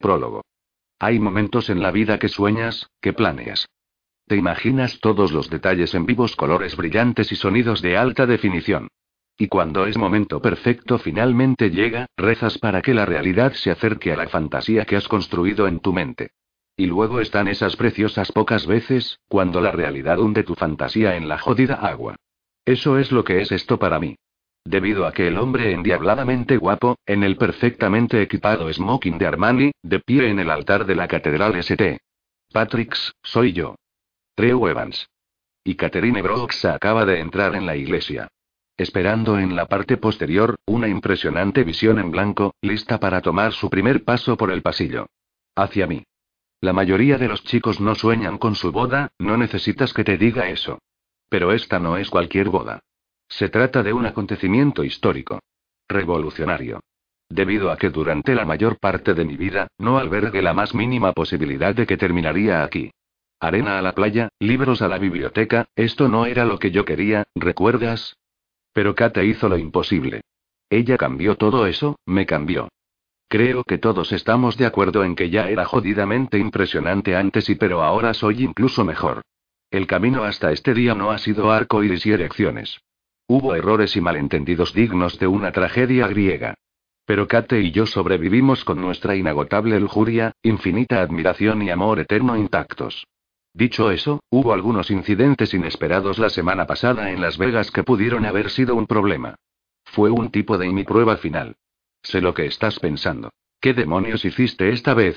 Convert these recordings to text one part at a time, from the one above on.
Prólogo. Hay momentos en la vida que sueñas, que planeas. Te imaginas todos los detalles en vivos colores brillantes y sonidos de alta definición. Y cuando es momento perfecto finalmente llega, rezas para que la realidad se acerque a la fantasía que has construido en tu mente. Y luego están esas preciosas pocas veces, cuando la realidad hunde tu fantasía en la jodida agua. Eso es lo que es esto para mí. Debido a que el hombre endiabladamente guapo, en el perfectamente equipado smoking de Armani, de pie en el altar de la Catedral St. Patrick's, soy yo. Treu Evans. Y Catherine Brooks acaba de entrar en la iglesia. Esperando en la parte posterior, una impresionante visión en blanco, lista para tomar su primer paso por el pasillo. Hacia mí. La mayoría de los chicos no sueñan con su boda, no necesitas que te diga eso. Pero esta no es cualquier boda. Se trata de un acontecimiento histórico. Revolucionario. Debido a que durante la mayor parte de mi vida, no albergué la más mínima posibilidad de que terminaría aquí. Arena a la playa, libros a la biblioteca, esto no era lo que yo quería, ¿recuerdas? Pero Kate hizo lo imposible. Ella cambió todo eso, me cambió. Creo que todos estamos de acuerdo en que ya era jodidamente impresionante antes y pero ahora soy incluso mejor. El camino hasta este día no ha sido arco iris y erecciones. Hubo errores y malentendidos dignos de una tragedia griega. Pero Kate y yo sobrevivimos con nuestra inagotable lujuria, infinita admiración y amor eterno intactos. Dicho eso, hubo algunos incidentes inesperados la semana pasada en Las Vegas que pudieron haber sido un problema. Fue un tipo de mi prueba final. Sé lo que estás pensando. ¿Qué demonios hiciste esta vez?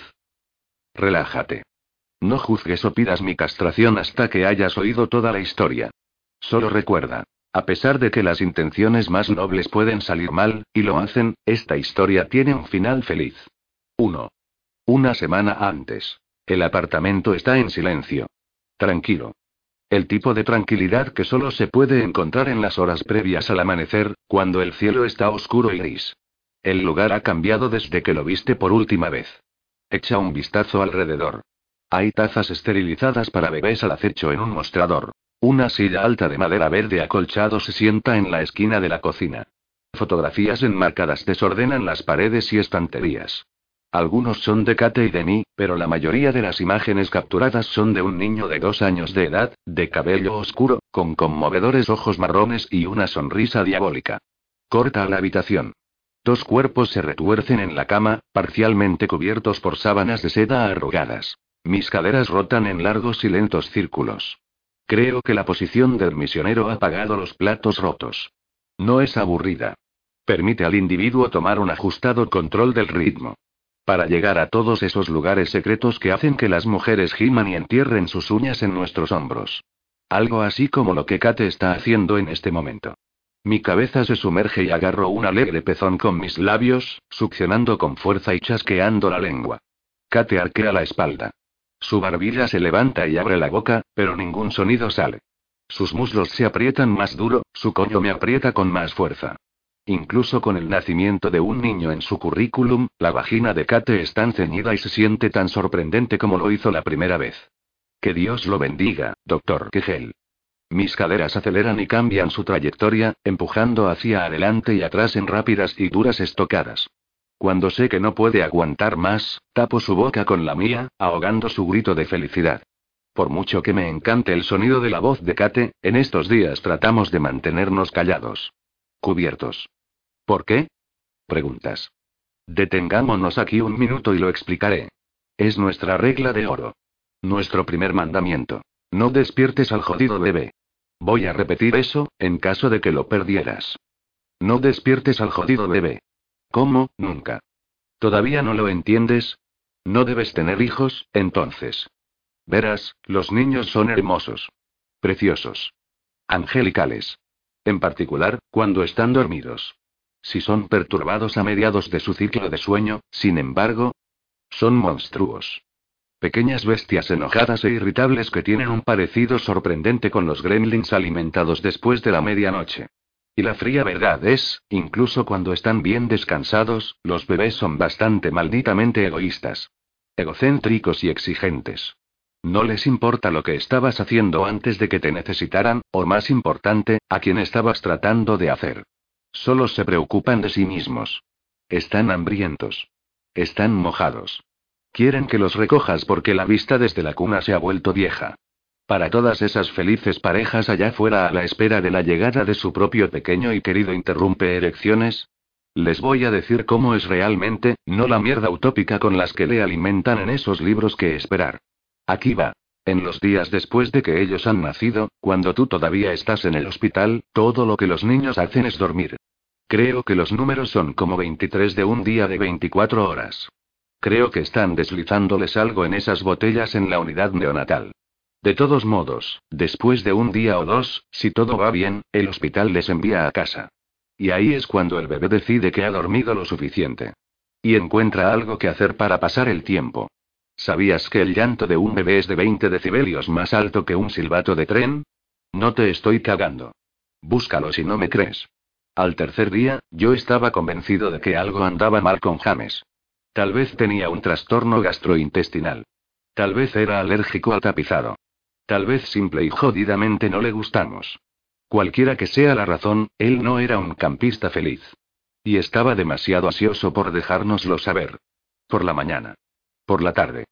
Relájate. No juzgues o pidas mi castración hasta que hayas oído toda la historia. Solo recuerda, a pesar de que las intenciones más nobles pueden salir mal, y lo hacen, esta historia tiene un final feliz. 1. Una semana antes. El apartamento está en silencio. Tranquilo. El tipo de tranquilidad que solo se puede encontrar en las horas previas al amanecer, cuando el cielo está oscuro y gris. El lugar ha cambiado desde que lo viste por última vez. Echa un vistazo alrededor. Hay tazas esterilizadas para bebés al acecho en un mostrador. Una silla alta de madera verde acolchado se sienta en la esquina de la cocina. Fotografías enmarcadas desordenan las paredes y estanterías. Algunos son de Kate y de mí, pero la mayoría de las imágenes capturadas son de un niño de dos años de edad, de cabello oscuro, con conmovedores ojos marrones y una sonrisa diabólica. Corta la habitación. Dos cuerpos se retuercen en la cama, parcialmente cubiertos por sábanas de seda arrugadas. Mis caderas rotan en largos y lentos círculos. Creo que la posición del misionero ha pagado los platos rotos. No es aburrida. Permite al individuo tomar un ajustado control del ritmo. Para llegar a todos esos lugares secretos que hacen que las mujeres giman y entierren sus uñas en nuestros hombros. Algo así como lo que Kate está haciendo en este momento. Mi cabeza se sumerge y agarro un alegre pezón con mis labios, succionando con fuerza y chasqueando la lengua. Kate arquea la espalda. Su barbilla se levanta y abre la boca, pero ningún sonido sale. Sus muslos se aprietan más duro, su coño me aprieta con más fuerza. Incluso con el nacimiento de un niño en su currículum, la vagina de Kate es tan ceñida y se siente tan sorprendente como lo hizo la primera vez. Que Dios lo bendiga, doctor Kegel. Mis caderas aceleran y cambian su trayectoria, empujando hacia adelante y atrás en rápidas y duras estocadas. Cuando sé que no puede aguantar más, tapo su boca con la mía, ahogando su grito de felicidad. Por mucho que me encante el sonido de la voz de Kate, en estos días tratamos de mantenernos callados. Cubiertos. ¿Por qué? Preguntas. Detengámonos aquí un minuto y lo explicaré. Es nuestra regla de oro. Nuestro primer mandamiento. No despiertes al jodido bebé. Voy a repetir eso, en caso de que lo perdieras. No despiertes al jodido bebé. ¿Cómo, nunca? ¿Todavía no lo entiendes? No debes tener hijos, entonces. Verás, los niños son hermosos. Preciosos. Angelicales. En particular, cuando están dormidos. Si son perturbados a mediados de su ciclo de sueño, sin embargo, son monstruos. Pequeñas bestias enojadas e irritables que tienen un parecido sorprendente con los gremlins alimentados después de la medianoche. Y la fría verdad es, incluso cuando están bien descansados, los bebés son bastante malditamente egoístas. Egocéntricos y exigentes. No les importa lo que estabas haciendo antes de que te necesitaran, o más importante, a quien estabas tratando de hacer. Solo se preocupan de sí mismos. Están hambrientos. Están mojados. Quieren que los recojas porque la vista desde la cuna se ha vuelto vieja. Para todas esas felices parejas allá fuera a la espera de la llegada de su propio pequeño y querido interrumpe erecciones, les voy a decir cómo es realmente, no la mierda utópica con las que le alimentan en esos libros que esperar. Aquí va. En los días después de que ellos han nacido, cuando tú todavía estás en el hospital, todo lo que los niños hacen es dormir. Creo que los números son como 23 de un día de 24 horas. Creo que están deslizándoles algo en esas botellas en la unidad neonatal. De todos modos, después de un día o dos, si todo va bien, el hospital les envía a casa. Y ahí es cuando el bebé decide que ha dormido lo suficiente. Y encuentra algo que hacer para pasar el tiempo. ¿Sabías que el llanto de un bebé es de 20 decibelios más alto que un silbato de tren? No te estoy cagando. Búscalo si no me crees. Al tercer día, yo estaba convencido de que algo andaba mal con James. Tal vez tenía un trastorno gastrointestinal. Tal vez era alérgico al tapizado. Tal vez simple y jodidamente no le gustamos. Cualquiera que sea la razón, él no era un campista feliz. Y estaba demasiado ansioso por dejárnoslo saber. Por la mañana. Por la tarde.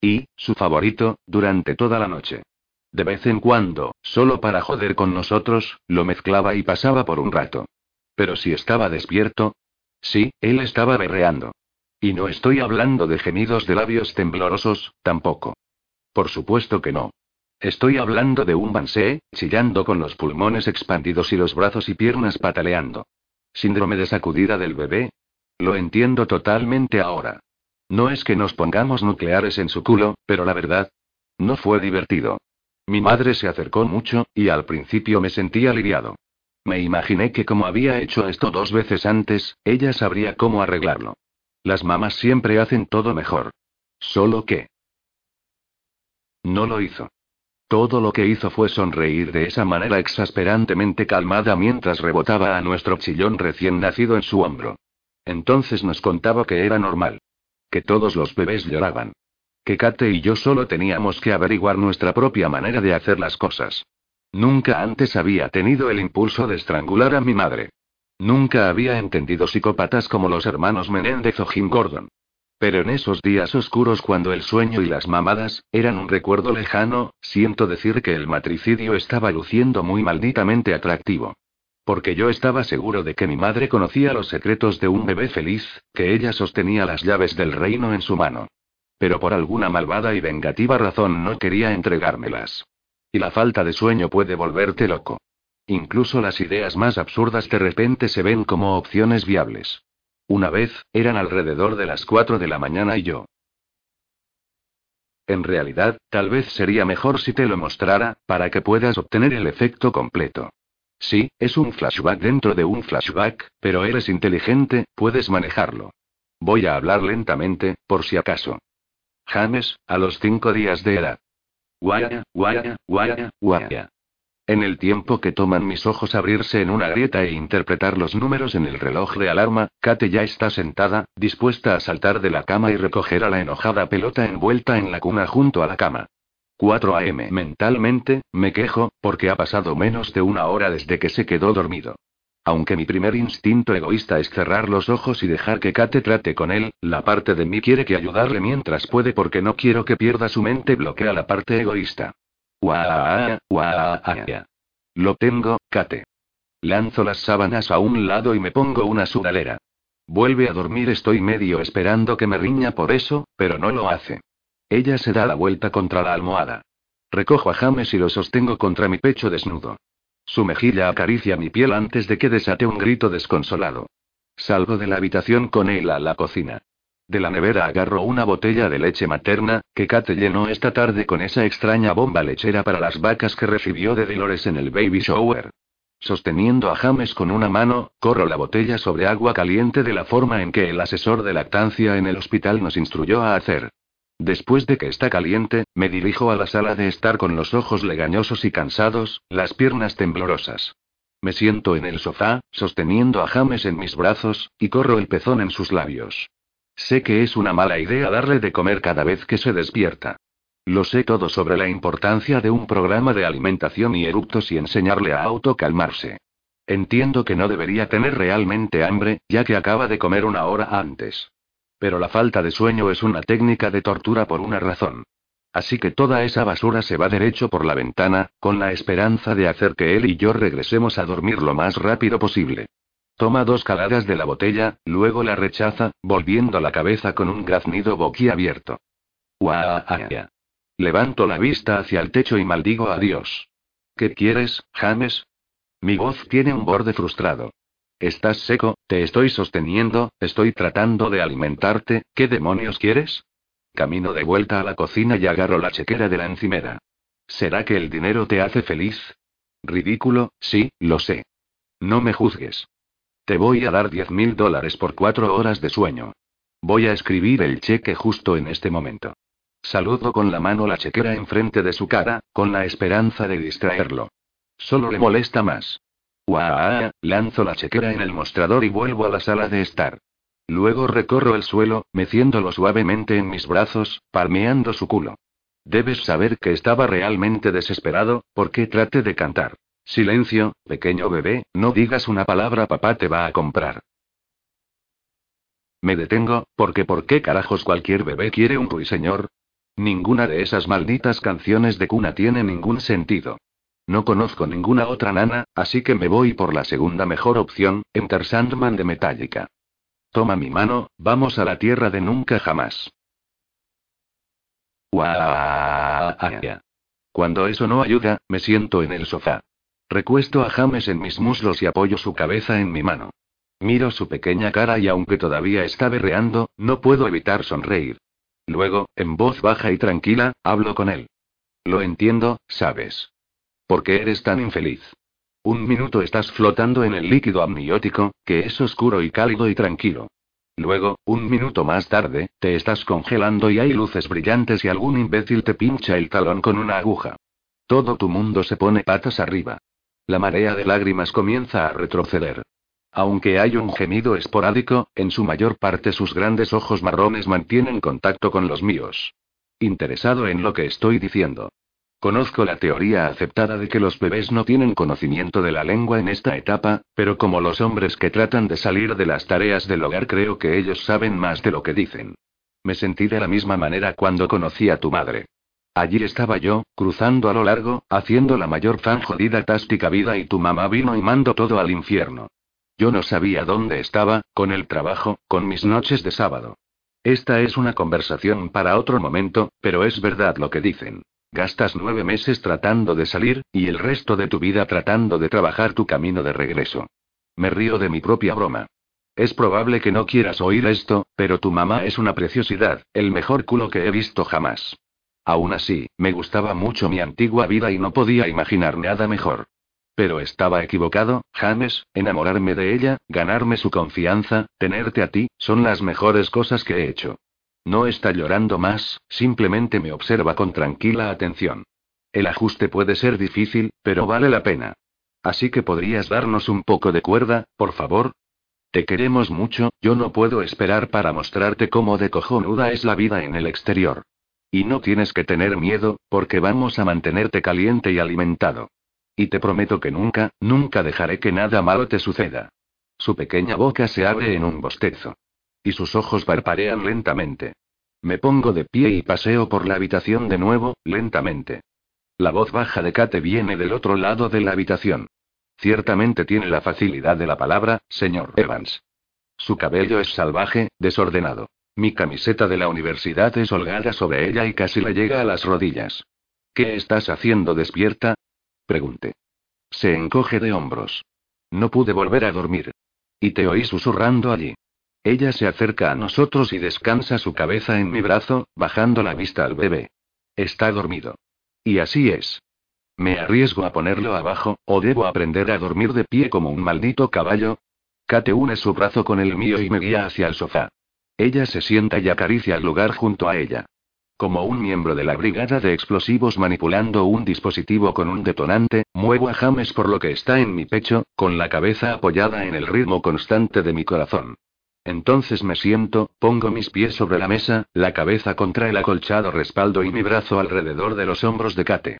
Y, su favorito, durante toda la noche. De vez en cuando, solo para joder con nosotros, lo mezclaba y pasaba por un rato. Pero si estaba despierto. Sí, él estaba berreando. Y no estoy hablando de gemidos de labios temblorosos, tampoco. Por supuesto que no. Estoy hablando de un bansé, chillando con los pulmones expandidos y los brazos y piernas pataleando. Síndrome de sacudida del bebé. Lo entiendo totalmente ahora. No es que nos pongamos nucleares en su culo, pero la verdad. No fue divertido. Mi madre se acercó mucho, y al principio me sentí aliviado. Me imaginé que como había hecho esto dos veces antes, ella sabría cómo arreglarlo. Las mamás siempre hacen todo mejor. Solo que... No lo hizo. Todo lo que hizo fue sonreír de esa manera exasperantemente calmada mientras rebotaba a nuestro chillón recién nacido en su hombro. Entonces nos contaba que era normal. Que todos los bebés lloraban. Que Kate y yo solo teníamos que averiguar nuestra propia manera de hacer las cosas. Nunca antes había tenido el impulso de estrangular a mi madre. Nunca había entendido psicópatas como los hermanos Menéndez o Jim Gordon. Pero en esos días oscuros cuando el sueño y las mamadas eran un recuerdo lejano, siento decir que el matricidio estaba luciendo muy malditamente atractivo. Porque yo estaba seguro de que mi madre conocía los secretos de un bebé feliz, que ella sostenía las llaves del reino en su mano. Pero por alguna malvada y vengativa razón no quería entregármelas. Y la falta de sueño puede volverte loco. Incluso las ideas más absurdas de repente se ven como opciones viables. Una vez, eran alrededor de las 4 de la mañana y yo. En realidad, tal vez sería mejor si te lo mostrara, para que puedas obtener el efecto completo. Sí, es un flashback dentro de un flashback, pero eres inteligente, puedes manejarlo. Voy a hablar lentamente, por si acaso. James, a los cinco días de edad. Guaya, guaya, guaya, guaya. En el tiempo que toman mis ojos abrirse en una grieta e interpretar los números en el reloj de alarma, Kate ya está sentada, dispuesta a saltar de la cama y recoger a la enojada pelota envuelta en la cuna junto a la cama. 4 a.m. Mentalmente, me quejo, porque ha pasado menos de una hora desde que se quedó dormido. Aunque mi primer instinto egoísta es cerrar los ojos y dejar que Kate trate con él, la parte de mí quiere que ayudarle mientras puede porque no quiero que pierda su mente bloquea la parte egoísta. Lo tengo, Kate. Lanzo las sábanas a un lado y me pongo una sudalera. Vuelve a dormir, estoy medio esperando que me riña por eso, pero no lo hace. Ella se da la vuelta contra la almohada. Recojo a James y lo sostengo contra mi pecho desnudo. Su mejilla acaricia mi piel antes de que desate un grito desconsolado. Salgo de la habitación con él a la cocina. De la nevera agarro una botella de leche materna, que Kate llenó esta tarde con esa extraña bomba lechera para las vacas que recibió de Dolores en el baby shower. Sosteniendo a James con una mano, corro la botella sobre agua caliente de la forma en que el asesor de lactancia en el hospital nos instruyó a hacer. Después de que está caliente, me dirijo a la sala de estar con los ojos legañosos y cansados, las piernas temblorosas. Me siento en el sofá, sosteniendo a James en mis brazos, y corro el pezón en sus labios. Sé que es una mala idea darle de comer cada vez que se despierta. Lo sé todo sobre la importancia de un programa de alimentación y eructos y enseñarle a autocalmarse. Entiendo que no debería tener realmente hambre, ya que acaba de comer una hora antes. Pero la falta de sueño es una técnica de tortura por una razón. Así que toda esa basura se va derecho por la ventana, con la esperanza de hacer que él y yo regresemos a dormir lo más rápido posible. Toma dos caladas de la botella, luego la rechaza, volviendo la cabeza con un graznido boquiabierto. ¡Guau! Levanto la vista hacia el techo y maldigo a Dios. ¿Qué quieres, James? Mi voz tiene un borde frustrado. Estás seco, te estoy sosteniendo, estoy tratando de alimentarte, ¿qué demonios quieres? Camino de vuelta a la cocina y agarro la chequera de la encimera. ¿Será que el dinero te hace feliz? Ridículo, sí, lo sé. No me juzgues. Te voy a dar diez mil dólares por cuatro horas de sueño. Voy a escribir el cheque justo en este momento. Saludo con la mano la chequera enfrente de su cara, con la esperanza de distraerlo. Solo le molesta más. ¡Guau! Lanzo la chequera en el mostrador y vuelvo a la sala de estar. Luego recorro el suelo, meciéndolo suavemente en mis brazos, palmeando su culo. Debes saber que estaba realmente desesperado, porque trate de cantar. Silencio, pequeño bebé, no digas una palabra, papá te va a comprar. Me detengo, porque ¿por qué carajos cualquier bebé quiere un ruiseñor? Ninguna de esas malditas canciones de cuna tiene ningún sentido. No conozco ninguna otra nana, así que me voy por la segunda mejor opción, Enter Sandman de Metallica. Toma mi mano, vamos a la tierra de nunca jamás. Cuando eso no ayuda, me siento en el sofá. Recuesto a James en mis muslos y apoyo su cabeza en mi mano. Miro su pequeña cara y aunque todavía está berreando, no puedo evitar sonreír. Luego, en voz baja y tranquila, hablo con él. Lo entiendo, sabes. ¿Por qué eres tan infeliz? Un minuto estás flotando en el líquido amniótico, que es oscuro y cálido y tranquilo. Luego, un minuto más tarde, te estás congelando y hay luces brillantes y algún imbécil te pincha el talón con una aguja. Todo tu mundo se pone patas arriba. La marea de lágrimas comienza a retroceder. Aunque hay un gemido esporádico, en su mayor parte sus grandes ojos marrones mantienen contacto con los míos. Interesado en lo que estoy diciendo. Conozco la teoría aceptada de que los bebés no tienen conocimiento de la lengua en esta etapa, pero como los hombres que tratan de salir de las tareas del hogar creo que ellos saben más de lo que dicen. Me sentí de la misma manera cuando conocí a tu madre. Allí estaba yo, cruzando a lo largo, haciendo la mayor fan jodida tástica vida y tu mamá vino y mando todo al infierno. Yo no sabía dónde estaba, con el trabajo, con mis noches de sábado. Esta es una conversación para otro momento, pero es verdad lo que dicen. Gastas nueve meses tratando de salir, y el resto de tu vida tratando de trabajar tu camino de regreso. Me río de mi propia broma. Es probable que no quieras oír esto, pero tu mamá es una preciosidad, el mejor culo que he visto jamás. Aún así, me gustaba mucho mi antigua vida y no podía imaginar nada mejor. Pero estaba equivocado, James, enamorarme de ella, ganarme su confianza, tenerte a ti, son las mejores cosas que he hecho. No está llorando más, simplemente me observa con tranquila atención. El ajuste puede ser difícil, pero vale la pena. Así que podrías darnos un poco de cuerda, por favor. Te queremos mucho, yo no puedo esperar para mostrarte cómo de cojonuda es la vida en el exterior. Y no tienes que tener miedo, porque vamos a mantenerte caliente y alimentado. Y te prometo que nunca, nunca dejaré que nada malo te suceda. Su pequeña boca se abre en un bostezo. Y sus ojos parparean lentamente. Me pongo de pie y paseo por la habitación de nuevo, lentamente. La voz baja de Kate viene del otro lado de la habitación. Ciertamente tiene la facilidad de la palabra, señor Evans. Su cabello es salvaje, desordenado. Mi camiseta de la universidad es holgada sobre ella y casi le llega a las rodillas. ¿Qué estás haciendo despierta? Pregunté. Se encoge de hombros. No pude volver a dormir. Y te oí susurrando allí. Ella se acerca a nosotros y descansa su cabeza en mi brazo, bajando la vista al bebé. Está dormido. Y así es. ¿Me arriesgo a ponerlo abajo, o debo aprender a dormir de pie como un maldito caballo? Kate une su brazo con el mío y me guía hacia el sofá. Ella se sienta y acaricia el lugar junto a ella. Como un miembro de la brigada de explosivos manipulando un dispositivo con un detonante, muevo a James por lo que está en mi pecho, con la cabeza apoyada en el ritmo constante de mi corazón. Entonces me siento, pongo mis pies sobre la mesa, la cabeza contra el acolchado respaldo y mi brazo alrededor de los hombros de Kate.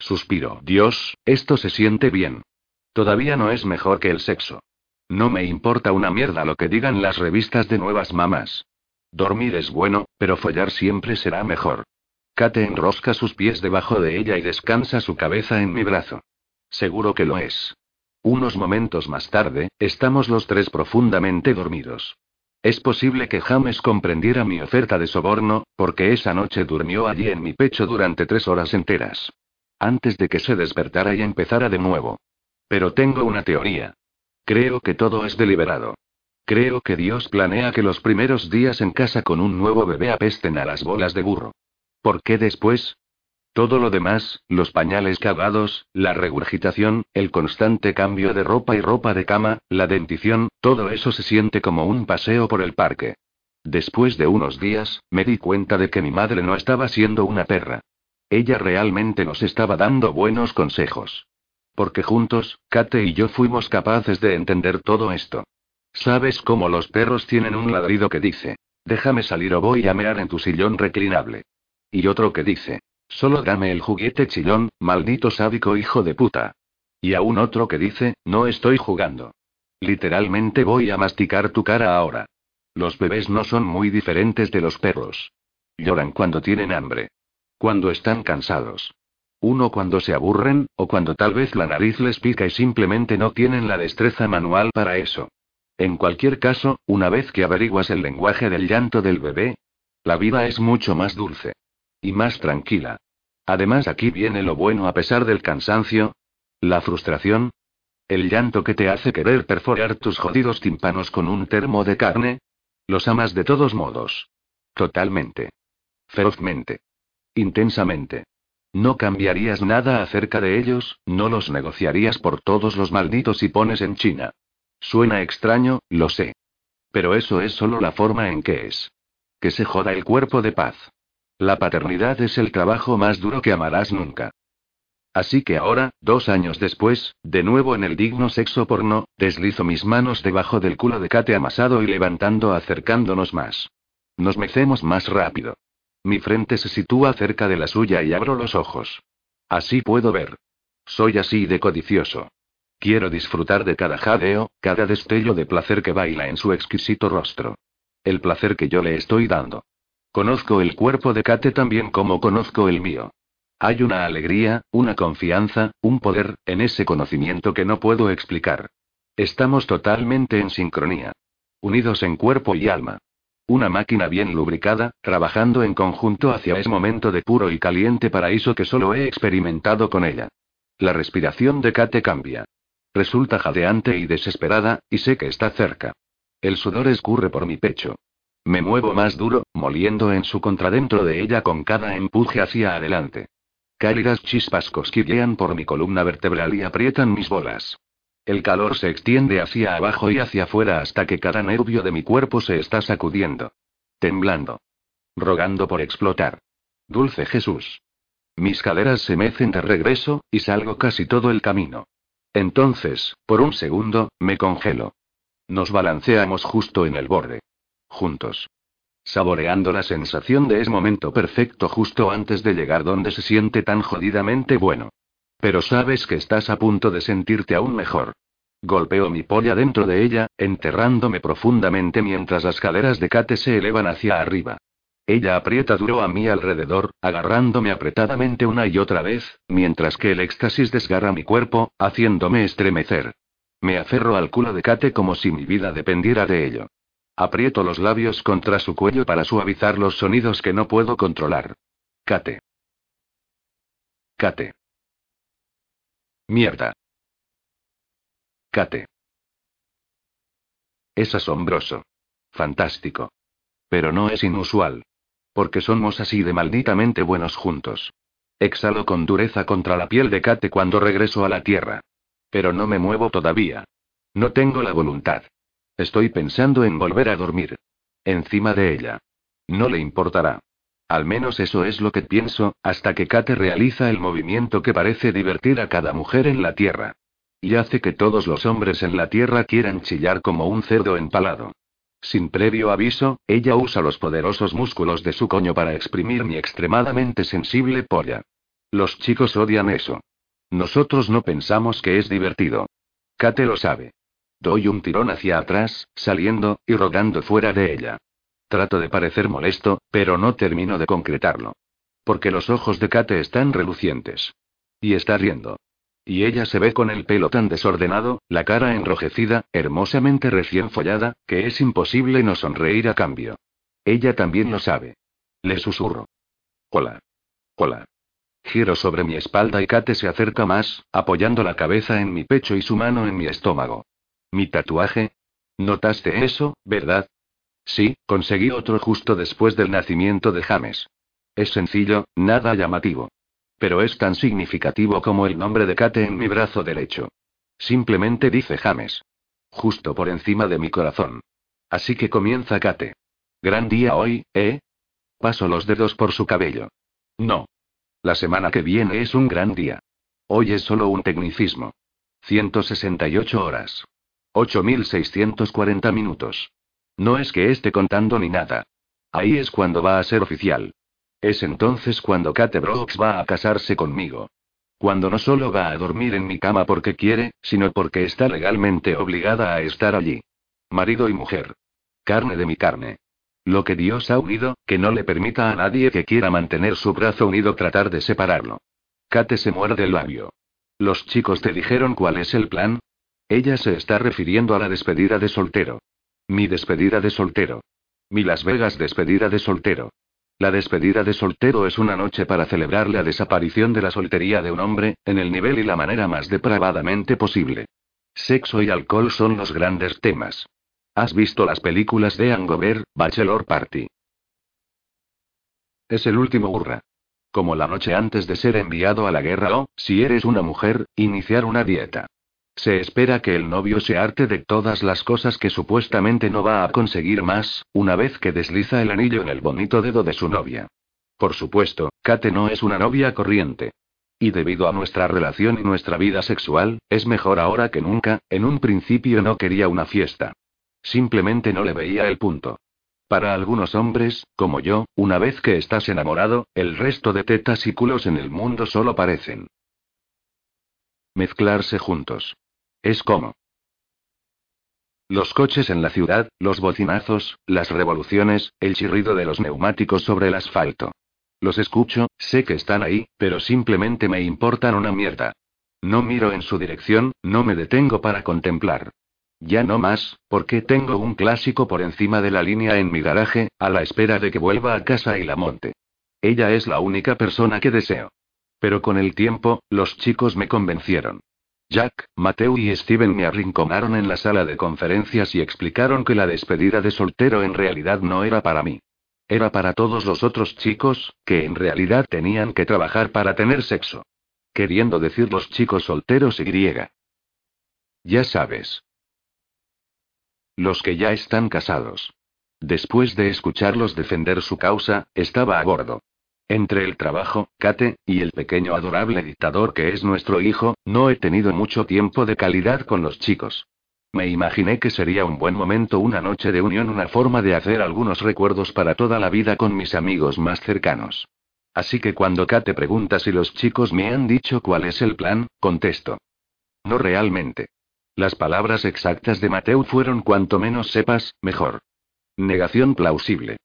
Suspiro. Dios, esto se siente bien. Todavía no es mejor que el sexo. No me importa una mierda lo que digan las revistas de nuevas mamás. Dormir es bueno, pero follar siempre será mejor. Kate enrosca sus pies debajo de ella y descansa su cabeza en mi brazo. Seguro que lo es. Unos momentos más tarde, estamos los tres profundamente dormidos. Es posible que James comprendiera mi oferta de soborno, porque esa noche durmió allí en mi pecho durante tres horas enteras. Antes de que se despertara y empezara de nuevo. Pero tengo una teoría. Creo que todo es deliberado. Creo que Dios planea que los primeros días en casa con un nuevo bebé apesten a las bolas de burro. ¿Por qué después? Todo lo demás, los pañales cavados, la regurgitación, el constante cambio de ropa y ropa de cama, la dentición, todo eso se siente como un paseo por el parque. Después de unos días, me di cuenta de que mi madre no estaba siendo una perra. Ella realmente nos estaba dando buenos consejos. Porque juntos, Kate y yo fuimos capaces de entender todo esto. ¿Sabes cómo los perros tienen un ladrido que dice, déjame salir o voy a mear en tu sillón reclinable? Y otro que dice, solo dame el juguete chillón, maldito sádico hijo de puta. Y aún otro que dice, no estoy jugando. Literalmente voy a masticar tu cara ahora. Los bebés no son muy diferentes de los perros. Lloran cuando tienen hambre. Cuando están cansados. Uno cuando se aburren, o cuando tal vez la nariz les pica y simplemente no tienen la destreza manual para eso. En cualquier caso, una vez que averiguas el lenguaje del llanto del bebé, la vida es mucho más dulce. Y más tranquila. Además aquí viene lo bueno a pesar del cansancio. La frustración. El llanto que te hace querer perforar tus jodidos tímpanos con un termo de carne. Los amas de todos modos. Totalmente. Ferozmente. Intensamente. No cambiarías nada acerca de ellos, no los negociarías por todos los malditos y pones en China. Suena extraño, lo sé. Pero eso es solo la forma en que es. Que se joda el cuerpo de paz. La paternidad es el trabajo más duro que amarás nunca. Así que ahora, dos años después, de nuevo en el digno sexo porno, deslizo mis manos debajo del culo de Kate amasado y levantando acercándonos más. Nos mecemos más rápido. Mi frente se sitúa cerca de la suya y abro los ojos. Así puedo ver. Soy así de codicioso. Quiero disfrutar de cada jadeo, cada destello de placer que baila en su exquisito rostro. El placer que yo le estoy dando. Conozco el cuerpo de Kate tan bien como conozco el mío. Hay una alegría, una confianza, un poder, en ese conocimiento que no puedo explicar. Estamos totalmente en sincronía. Unidos en cuerpo y alma. Una máquina bien lubricada, trabajando en conjunto hacia ese momento de puro y caliente paraíso que solo he experimentado con ella. La respiración de Kate cambia. Resulta jadeante y desesperada, y sé que está cerca. El sudor escurre por mi pecho. Me muevo más duro, moliendo en su contra dentro de ella con cada empuje hacia adelante. Cálidas chispas cosquillean por mi columna vertebral y aprietan mis bolas. El calor se extiende hacia abajo y hacia afuera hasta que cada nervio de mi cuerpo se está sacudiendo. Temblando. Rogando por explotar. Dulce Jesús. Mis caderas se mecen de regreso, y salgo casi todo el camino. Entonces, por un segundo, me congelo. Nos balanceamos justo en el borde. Juntos. Saboreando la sensación de ese momento perfecto justo antes de llegar donde se siente tan jodidamente bueno. Pero sabes que estás a punto de sentirte aún mejor. Golpeo mi polla dentro de ella, enterrándome profundamente mientras las caderas de Kate se elevan hacia arriba. Ella aprieta duro a mi alrededor, agarrándome apretadamente una y otra vez, mientras que el éxtasis desgarra mi cuerpo, haciéndome estremecer. Me aferro al culo de Kate como si mi vida dependiera de ello. Aprieto los labios contra su cuello para suavizar los sonidos que no puedo controlar. Kate. Kate. Mierda. Kate. Es asombroso. Fantástico. Pero no es inusual. Porque somos así de malditamente buenos juntos. Exhalo con dureza contra la piel de Kate cuando regreso a la tierra. Pero no me muevo todavía. No tengo la voluntad. Estoy pensando en volver a dormir. Encima de ella. No le importará. Al menos eso es lo que pienso, hasta que Kate realiza el movimiento que parece divertir a cada mujer en la Tierra. Y hace que todos los hombres en la Tierra quieran chillar como un cerdo empalado. Sin previo aviso, ella usa los poderosos músculos de su coño para exprimir mi extremadamente sensible polla. Los chicos odian eso. Nosotros no pensamos que es divertido. Kate lo sabe. Doy un tirón hacia atrás, saliendo, y rogando fuera de ella. Trato de parecer molesto, pero no termino de concretarlo. Porque los ojos de Kate están relucientes. Y está riendo. Y ella se ve con el pelo tan desordenado, la cara enrojecida, hermosamente recién follada, que es imposible no sonreír a cambio. Ella también lo sabe. Le susurro. Hola. Hola. Giro sobre mi espalda y Kate se acerca más, apoyando la cabeza en mi pecho y su mano en mi estómago. ¿Mi tatuaje? ¿Notaste eso, verdad? Sí, conseguí otro justo después del nacimiento de James. Es sencillo, nada llamativo. Pero es tan significativo como el nombre de Kate en mi brazo derecho. Simplemente dice James. Justo por encima de mi corazón. Así que comienza Kate. Gran día hoy, ¿eh? Paso los dedos por su cabello. No. La semana que viene es un gran día. Hoy es solo un tecnicismo. 168 horas. 8.640 minutos. No es que esté contando ni nada. Ahí es cuando va a ser oficial. Es entonces cuando Kate Brooks va a casarse conmigo. Cuando no solo va a dormir en mi cama porque quiere, sino porque está legalmente obligada a estar allí. Marido y mujer. Carne de mi carne. Lo que Dios ha unido, que no le permita a nadie que quiera mantener su brazo unido tratar de separarlo. Kate se muerde el labio. ¿Los chicos te dijeron cuál es el plan? Ella se está refiriendo a la despedida de soltero. Mi despedida de soltero. Mi Las Vegas despedida de soltero. La despedida de soltero es una noche para celebrar la desaparición de la soltería de un hombre, en el nivel y la manera más depravadamente posible. Sexo y alcohol son los grandes temas. ¿Has visto las películas de Angover, Bachelor Party? Es el último hurra. Como la noche antes de ser enviado a la guerra o, si eres una mujer, iniciar una dieta. Se espera que el novio se arte de todas las cosas que supuestamente no va a conseguir más, una vez que desliza el anillo en el bonito dedo de su novia. Por supuesto, Kate no es una novia corriente. Y debido a nuestra relación y nuestra vida sexual, es mejor ahora que nunca, en un principio no quería una fiesta. Simplemente no le veía el punto. Para algunos hombres, como yo, una vez que estás enamorado, el resto de tetas y culos en el mundo solo parecen mezclarse juntos. Es como los coches en la ciudad, los bocinazos, las revoluciones, el chirrido de los neumáticos sobre el asfalto. Los escucho, sé que están ahí, pero simplemente me importan una mierda. No miro en su dirección, no me detengo para contemplar. Ya no más, porque tengo un clásico por encima de la línea en mi garaje, a la espera de que vuelva a casa y la monte. Ella es la única persona que deseo. Pero con el tiempo, los chicos me convencieron. Jack, Mateo y Steven me arrinconaron en la sala de conferencias y explicaron que la despedida de soltero en realidad no era para mí. Era para todos los otros chicos, que en realidad tenían que trabajar para tener sexo. Queriendo decir los chicos solteros y griega. Ya sabes. Los que ya están casados. Después de escucharlos defender su causa, estaba a bordo. Entre el trabajo, Kate, y el pequeño adorable dictador que es nuestro hijo, no he tenido mucho tiempo de calidad con los chicos. Me imaginé que sería un buen momento una noche de unión, una forma de hacer algunos recuerdos para toda la vida con mis amigos más cercanos. Así que cuando Kate pregunta si los chicos me han dicho cuál es el plan, contesto. No realmente. Las palabras exactas de Mateo fueron cuanto menos sepas, mejor. Negación plausible.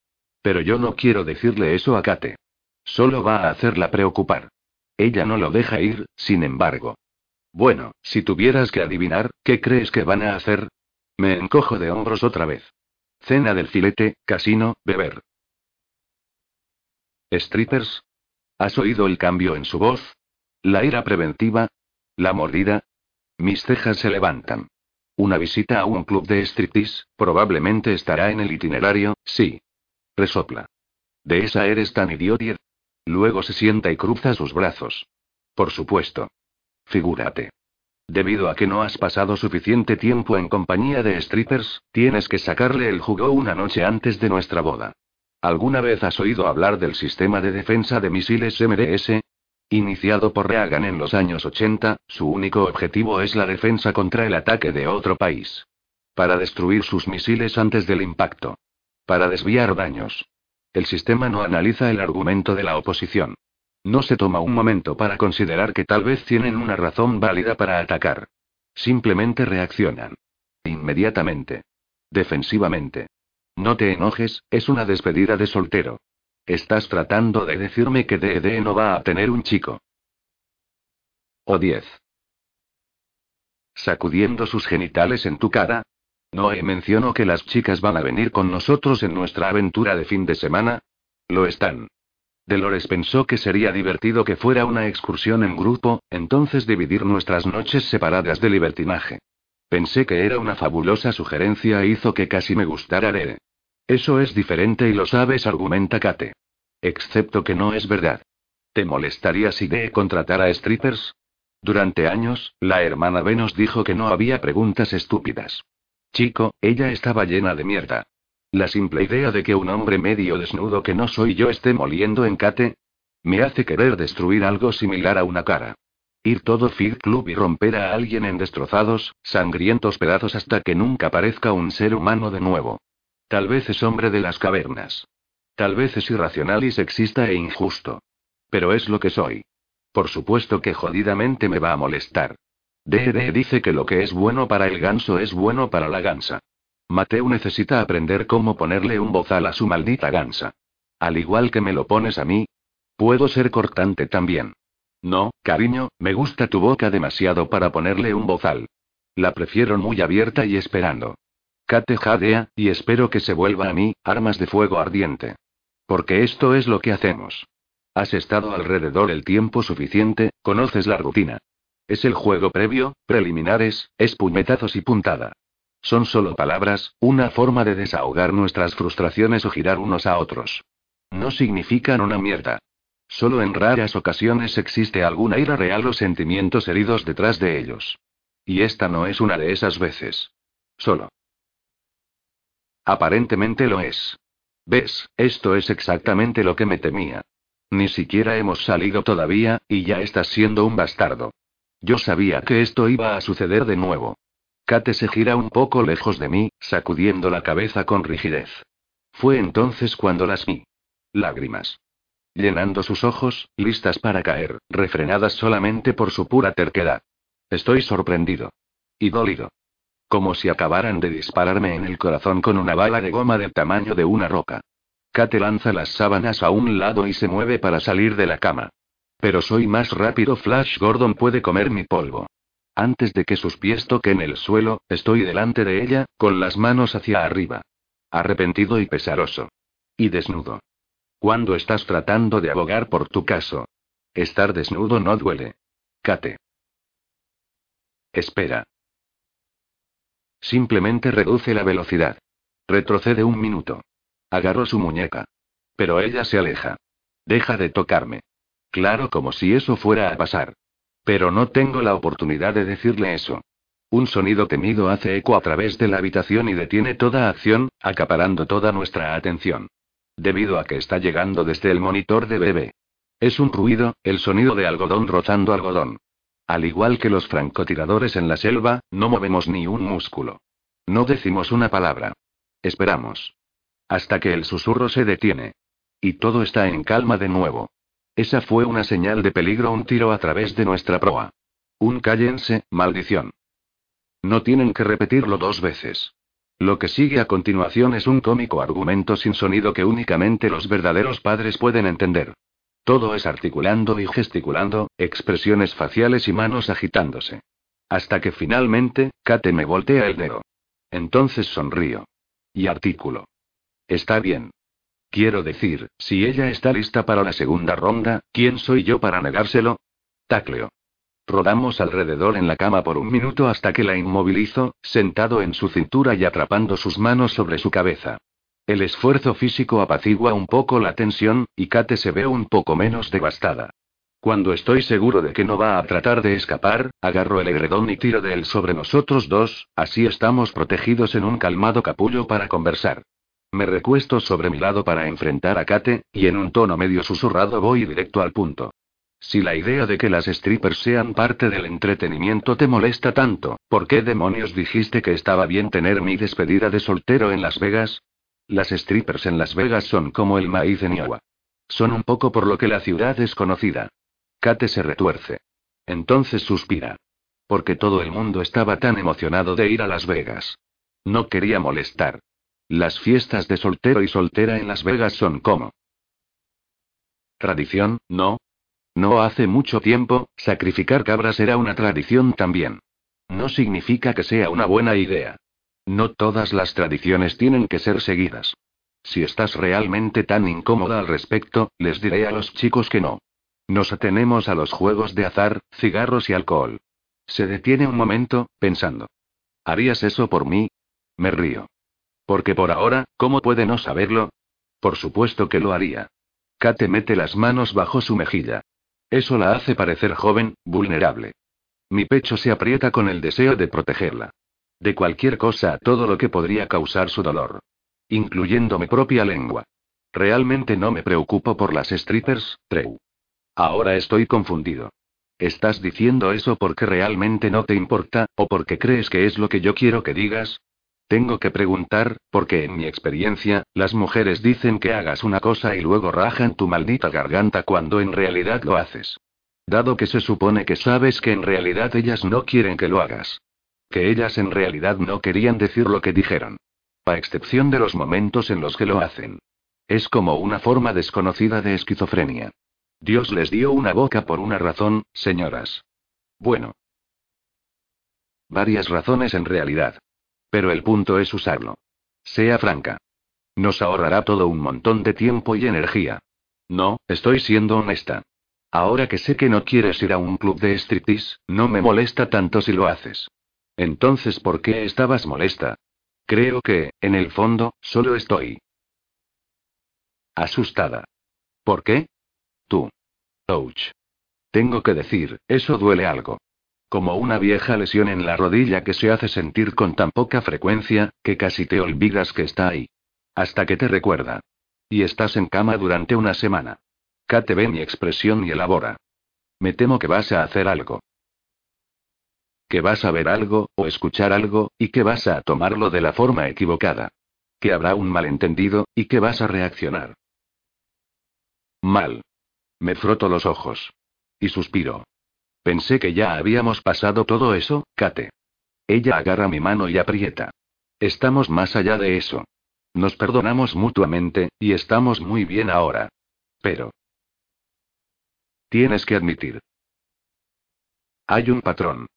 Pero yo no quiero decirle eso a Kate. Solo va a hacerla preocupar. Ella no lo deja ir, sin embargo. Bueno, si tuvieras que adivinar, ¿qué crees que van a hacer? Me encojo de hombros otra vez. Cena del filete, casino, beber. ¿Strippers? ¿Has oído el cambio en su voz? ¿La ira preventiva? ¿La mordida? Mis cejas se levantan. Una visita a un club de striptease, probablemente estará en el itinerario, sí. Resopla. De esa eres tan idiota. Luego se sienta y cruza sus brazos. Por supuesto. Figúrate. Debido a que no has pasado suficiente tiempo en compañía de strippers, tienes que sacarle el jugo una noche antes de nuestra boda. ¿Alguna vez has oído hablar del sistema de defensa de misiles MDS? Iniciado por Reagan en los años 80, su único objetivo es la defensa contra el ataque de otro país. Para destruir sus misiles antes del impacto. Para desviar daños. El sistema no analiza el argumento de la oposición. No se toma un momento para considerar que tal vez tienen una razón válida para atacar. Simplemente reaccionan. Inmediatamente. Defensivamente. No te enojes, es una despedida de soltero. Estás tratando de decirme que D&D no va a tener un chico. O 10. Sacudiendo sus genitales en tu cara. Noé mencionó que las chicas van a venir con nosotros en nuestra aventura de fin de semana. Lo están. Dolores pensó que sería divertido que fuera una excursión en grupo, entonces dividir nuestras noches separadas de libertinaje. Pensé que era una fabulosa sugerencia e hizo que casi me gustara Rere. Eso es diferente y lo sabes, argumenta Kate. Excepto que no es verdad. ¿Te molestaría si de contratara strippers? Durante años, la hermana B nos dijo que no había preguntas estúpidas. Chico, ella estaba llena de mierda. La simple idea de que un hombre medio desnudo que no soy yo esté moliendo en Kate, me hace querer destruir algo similar a una cara. Ir todo Feed Club y romper a alguien en destrozados, sangrientos pedazos hasta que nunca parezca un ser humano de nuevo. Tal vez es hombre de las cavernas. Tal vez es irracional y sexista e injusto. Pero es lo que soy. Por supuesto que jodidamente me va a molestar. D.D. dice que lo que es bueno para el ganso es bueno para la gansa. Mateo necesita aprender cómo ponerle un bozal a su maldita gansa. Al igual que me lo pones a mí. Puedo ser cortante también. No, cariño, me gusta tu boca demasiado para ponerle un bozal. La prefiero muy abierta y esperando. Kate jadea, y espero que se vuelva a mí, armas de fuego ardiente. Porque esto es lo que hacemos. Has estado alrededor el tiempo suficiente, conoces la rutina. Es el juego previo, preliminares, es puñetazos y puntada. Son solo palabras, una forma de desahogar nuestras frustraciones o girar unos a otros. No significan una mierda. Solo en raras ocasiones existe alguna ira real o sentimientos heridos detrás de ellos. Y esta no es una de esas veces. Solo. Aparentemente lo es. ¿Ves? Esto es exactamente lo que me temía. Ni siquiera hemos salido todavía, y ya estás siendo un bastardo. Yo sabía que esto iba a suceder de nuevo. Kate se gira un poco lejos de mí, sacudiendo la cabeza con rigidez. Fue entonces cuando las vi. Lágrimas llenando sus ojos, listas para caer, refrenadas solamente por su pura terquedad. Estoy sorprendido. Y dolido. Como si acabaran de dispararme en el corazón con una bala de goma del tamaño de una roca. Kate lanza las sábanas a un lado y se mueve para salir de la cama. Pero soy más rápido, Flash Gordon puede comer mi polvo. Antes de que sus pies toquen el suelo, estoy delante de ella, con las manos hacia arriba. Arrepentido y pesaroso. Y desnudo. Cuando estás tratando de abogar por tu caso. Estar desnudo no duele. Kate. Espera. Simplemente reduce la velocidad. Retrocede un minuto. Agarro su muñeca. Pero ella se aleja. Deja de tocarme. Claro, como si eso fuera a pasar. Pero no tengo la oportunidad de decirle eso. Un sonido temido hace eco a través de la habitación y detiene toda acción, acaparando toda nuestra atención debido a que está llegando desde el monitor de bebé. Es un ruido, el sonido de algodón rozando algodón. Al igual que los francotiradores en la selva, no movemos ni un músculo. No decimos una palabra. Esperamos. Hasta que el susurro se detiene. Y todo está en calma de nuevo. Esa fue una señal de peligro, un tiro a través de nuestra proa. Un cállense, maldición. No tienen que repetirlo dos veces. Lo que sigue a continuación es un cómico argumento sin sonido que únicamente los verdaderos padres pueden entender. Todo es articulando y gesticulando, expresiones faciales y manos agitándose. Hasta que finalmente, Kate me voltea el dedo. Entonces sonrío. Y artículo. Está bien. Quiero decir, si ella está lista para la segunda ronda, ¿quién soy yo para negárselo? Tacleo. Rodamos alrededor en la cama por un minuto hasta que la inmovilizo, sentado en su cintura y atrapando sus manos sobre su cabeza. El esfuerzo físico apacigua un poco la tensión, y Kate se ve un poco menos devastada. Cuando estoy seguro de que no va a tratar de escapar, agarro el egredón y tiro de él sobre nosotros dos, así estamos protegidos en un calmado capullo para conversar. Me recuesto sobre mi lado para enfrentar a Kate, y en un tono medio susurrado voy directo al punto. Si la idea de que las strippers sean parte del entretenimiento te molesta tanto, ¿por qué demonios dijiste que estaba bien tener mi despedida de soltero en Las Vegas? Las strippers en Las Vegas son como el maíz en Iowa. Son un poco por lo que la ciudad es conocida. Kate se retuerce. Entonces suspira. Porque todo el mundo estaba tan emocionado de ir a Las Vegas. No quería molestar. Las fiestas de soltero y soltera en Las Vegas son como. Tradición, ¿no? No hace mucho tiempo, sacrificar cabras era una tradición también. No significa que sea una buena idea. No todas las tradiciones tienen que ser seguidas. Si estás realmente tan incómoda al respecto, les diré a los chicos que no. Nos atenemos a los juegos de azar, cigarros y alcohol. Se detiene un momento, pensando. ¿Harías eso por mí? Me río. Porque por ahora, ¿cómo puede no saberlo? Por supuesto que lo haría. Kate mete las manos bajo su mejilla. Eso la hace parecer joven, vulnerable. Mi pecho se aprieta con el deseo de protegerla. De cualquier cosa todo lo que podría causar su dolor. Incluyendo mi propia lengua. Realmente no me preocupo por las strippers, Treu. Ahora estoy confundido. ¿Estás diciendo eso porque realmente no te importa, o porque crees que es lo que yo quiero que digas? Tengo que preguntar, porque en mi experiencia, las mujeres dicen que hagas una cosa y luego rajan tu maldita garganta cuando en realidad lo haces. Dado que se supone que sabes que en realidad ellas no quieren que lo hagas. Que ellas en realidad no querían decir lo que dijeron. A excepción de los momentos en los que lo hacen. Es como una forma desconocida de esquizofrenia. Dios les dio una boca por una razón, señoras. Bueno. Varias razones en realidad. Pero el punto es usarlo. Sea franca. Nos ahorrará todo un montón de tiempo y energía. No, estoy siendo honesta. Ahora que sé que no quieres ir a un club de striptease, no me molesta tanto si lo haces. Entonces, ¿por qué estabas molesta? Creo que, en el fondo, solo estoy. Asustada. ¿Por qué? Tú. Ouch. Tengo que decir, eso duele algo. Como una vieja lesión en la rodilla que se hace sentir con tan poca frecuencia, que casi te olvidas que está ahí. Hasta que te recuerda. Y estás en cama durante una semana. Kate ve mi expresión y elabora. Me temo que vas a hacer algo. Que vas a ver algo, o escuchar algo, y que vas a tomarlo de la forma equivocada. Que habrá un malentendido, y que vas a reaccionar. Mal. Me froto los ojos. Y suspiro. Pensé que ya habíamos pasado todo eso, Kate. Ella agarra mi mano y aprieta. Estamos más allá de eso. Nos perdonamos mutuamente, y estamos muy bien ahora. Pero... Tienes que admitir. Hay un patrón.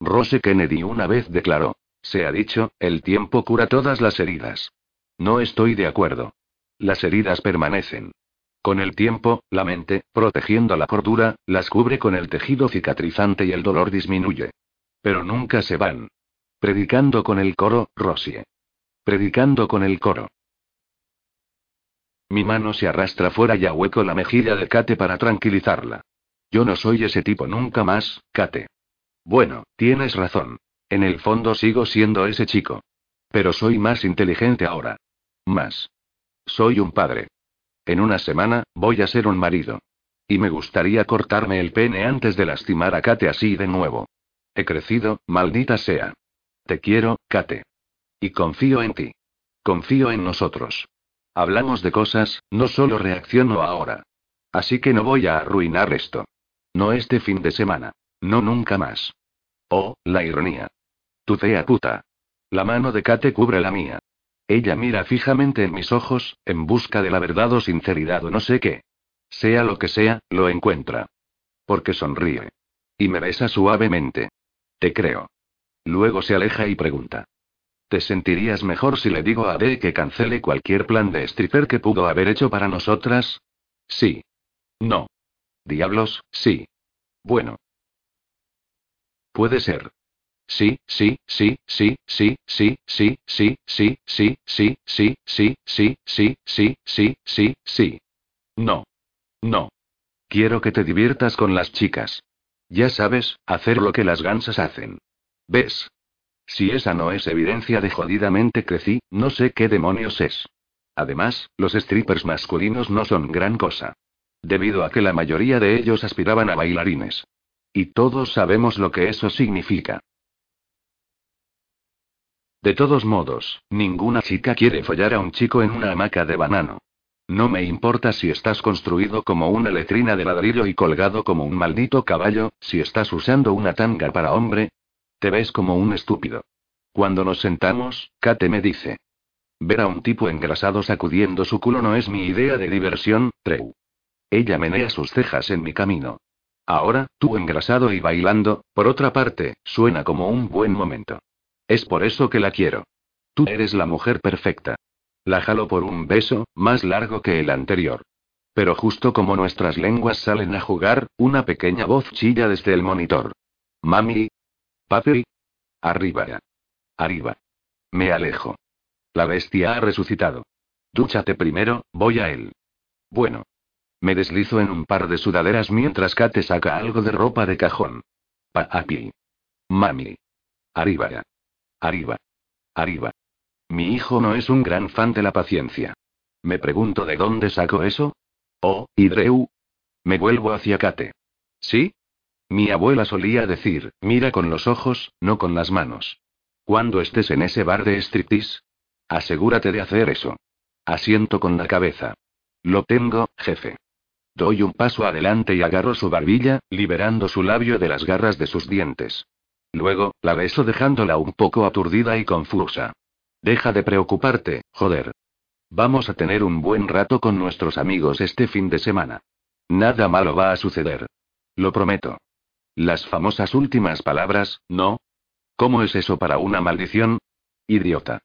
Rose Kennedy una vez declaró. Se ha dicho, el tiempo cura todas las heridas. No estoy de acuerdo. Las heridas permanecen. Con el tiempo, la mente, protegiendo la cordura, las cubre con el tejido cicatrizante y el dolor disminuye. Pero nunca se van. Predicando con el coro, Rosie. Predicando con el coro. Mi mano se arrastra fuera y ahueco la mejilla de Kate para tranquilizarla. Yo no soy ese tipo nunca más, Kate. Bueno, tienes razón. En el fondo sigo siendo ese chico. Pero soy más inteligente ahora. Más. Soy un padre. En una semana, voy a ser un marido. Y me gustaría cortarme el pene antes de lastimar a Kate así de nuevo. He crecido, maldita sea. Te quiero, Kate. Y confío en ti. Confío en nosotros. Hablamos de cosas, no solo reacciono ahora. Así que no voy a arruinar esto. No este fin de semana. No nunca más. Oh, la ironía. Tu fea puta. La mano de Kate cubre la mía. Ella mira fijamente en mis ojos, en busca de la verdad o sinceridad o no sé qué. Sea lo que sea, lo encuentra. Porque sonríe. Y me besa suavemente. Te creo. Luego se aleja y pregunta. ¿Te sentirías mejor si le digo a Dee que cancele cualquier plan de stripper que pudo haber hecho para nosotras? Sí. No. Diablos, sí. Bueno. Puede ser. Sí, sí, sí, sí, sí, sí, sí, sí, sí, sí, sí, sí, sí, sí, sí, sí, sí, sí, sí. No. No. Quiero que te diviertas con las chicas. Ya sabes, hacer lo que las gansas hacen. ¿Ves? Si esa no es evidencia de jodidamente crecí, no sé qué demonios es. Además, los strippers masculinos no son gran cosa. Debido a que la mayoría de ellos aspiraban a bailarines. Y todos sabemos lo que eso significa. De todos modos, ninguna chica quiere follar a un chico en una hamaca de banano. No me importa si estás construido como una letrina de ladrillo y colgado como un maldito caballo, si estás usando una tanga para hombre. Te ves como un estúpido. Cuando nos sentamos, Kate me dice. Ver a un tipo engrasado sacudiendo su culo no es mi idea de diversión, Treu. Ella menea sus cejas en mi camino. Ahora, tú engrasado y bailando, por otra parte, suena como un buen momento. Es por eso que la quiero. Tú eres la mujer perfecta. La jalo por un beso, más largo que el anterior. Pero justo como nuestras lenguas salen a jugar, una pequeña voz chilla desde el monitor. Mami. Papi. Arriba. Arriba. Me alejo. La bestia ha resucitado. Dúchate primero, voy a él. Bueno. Me deslizo en un par de sudaderas mientras Kate saca algo de ropa de cajón. Papi. Mami. Arriba. Arriba. Arriba. Mi hijo no es un gran fan de la paciencia. Me pregunto de dónde saco eso, Oh, Idreu. Me vuelvo hacia Kate. ¿Sí? Mi abuela solía decir, mira con los ojos, no con las manos. Cuando estés en ese bar de striptease, asegúrate de hacer eso. Asiento con la cabeza. Lo tengo, jefe. Doy un paso adelante y agarro su barbilla, liberando su labio de las garras de sus dientes. Luego, la beso dejándola un poco aturdida y confusa. Deja de preocuparte, joder. Vamos a tener un buen rato con nuestros amigos este fin de semana. Nada malo va a suceder. Lo prometo. Las famosas últimas palabras, ¿no? ¿Cómo es eso para una maldición? Idiota.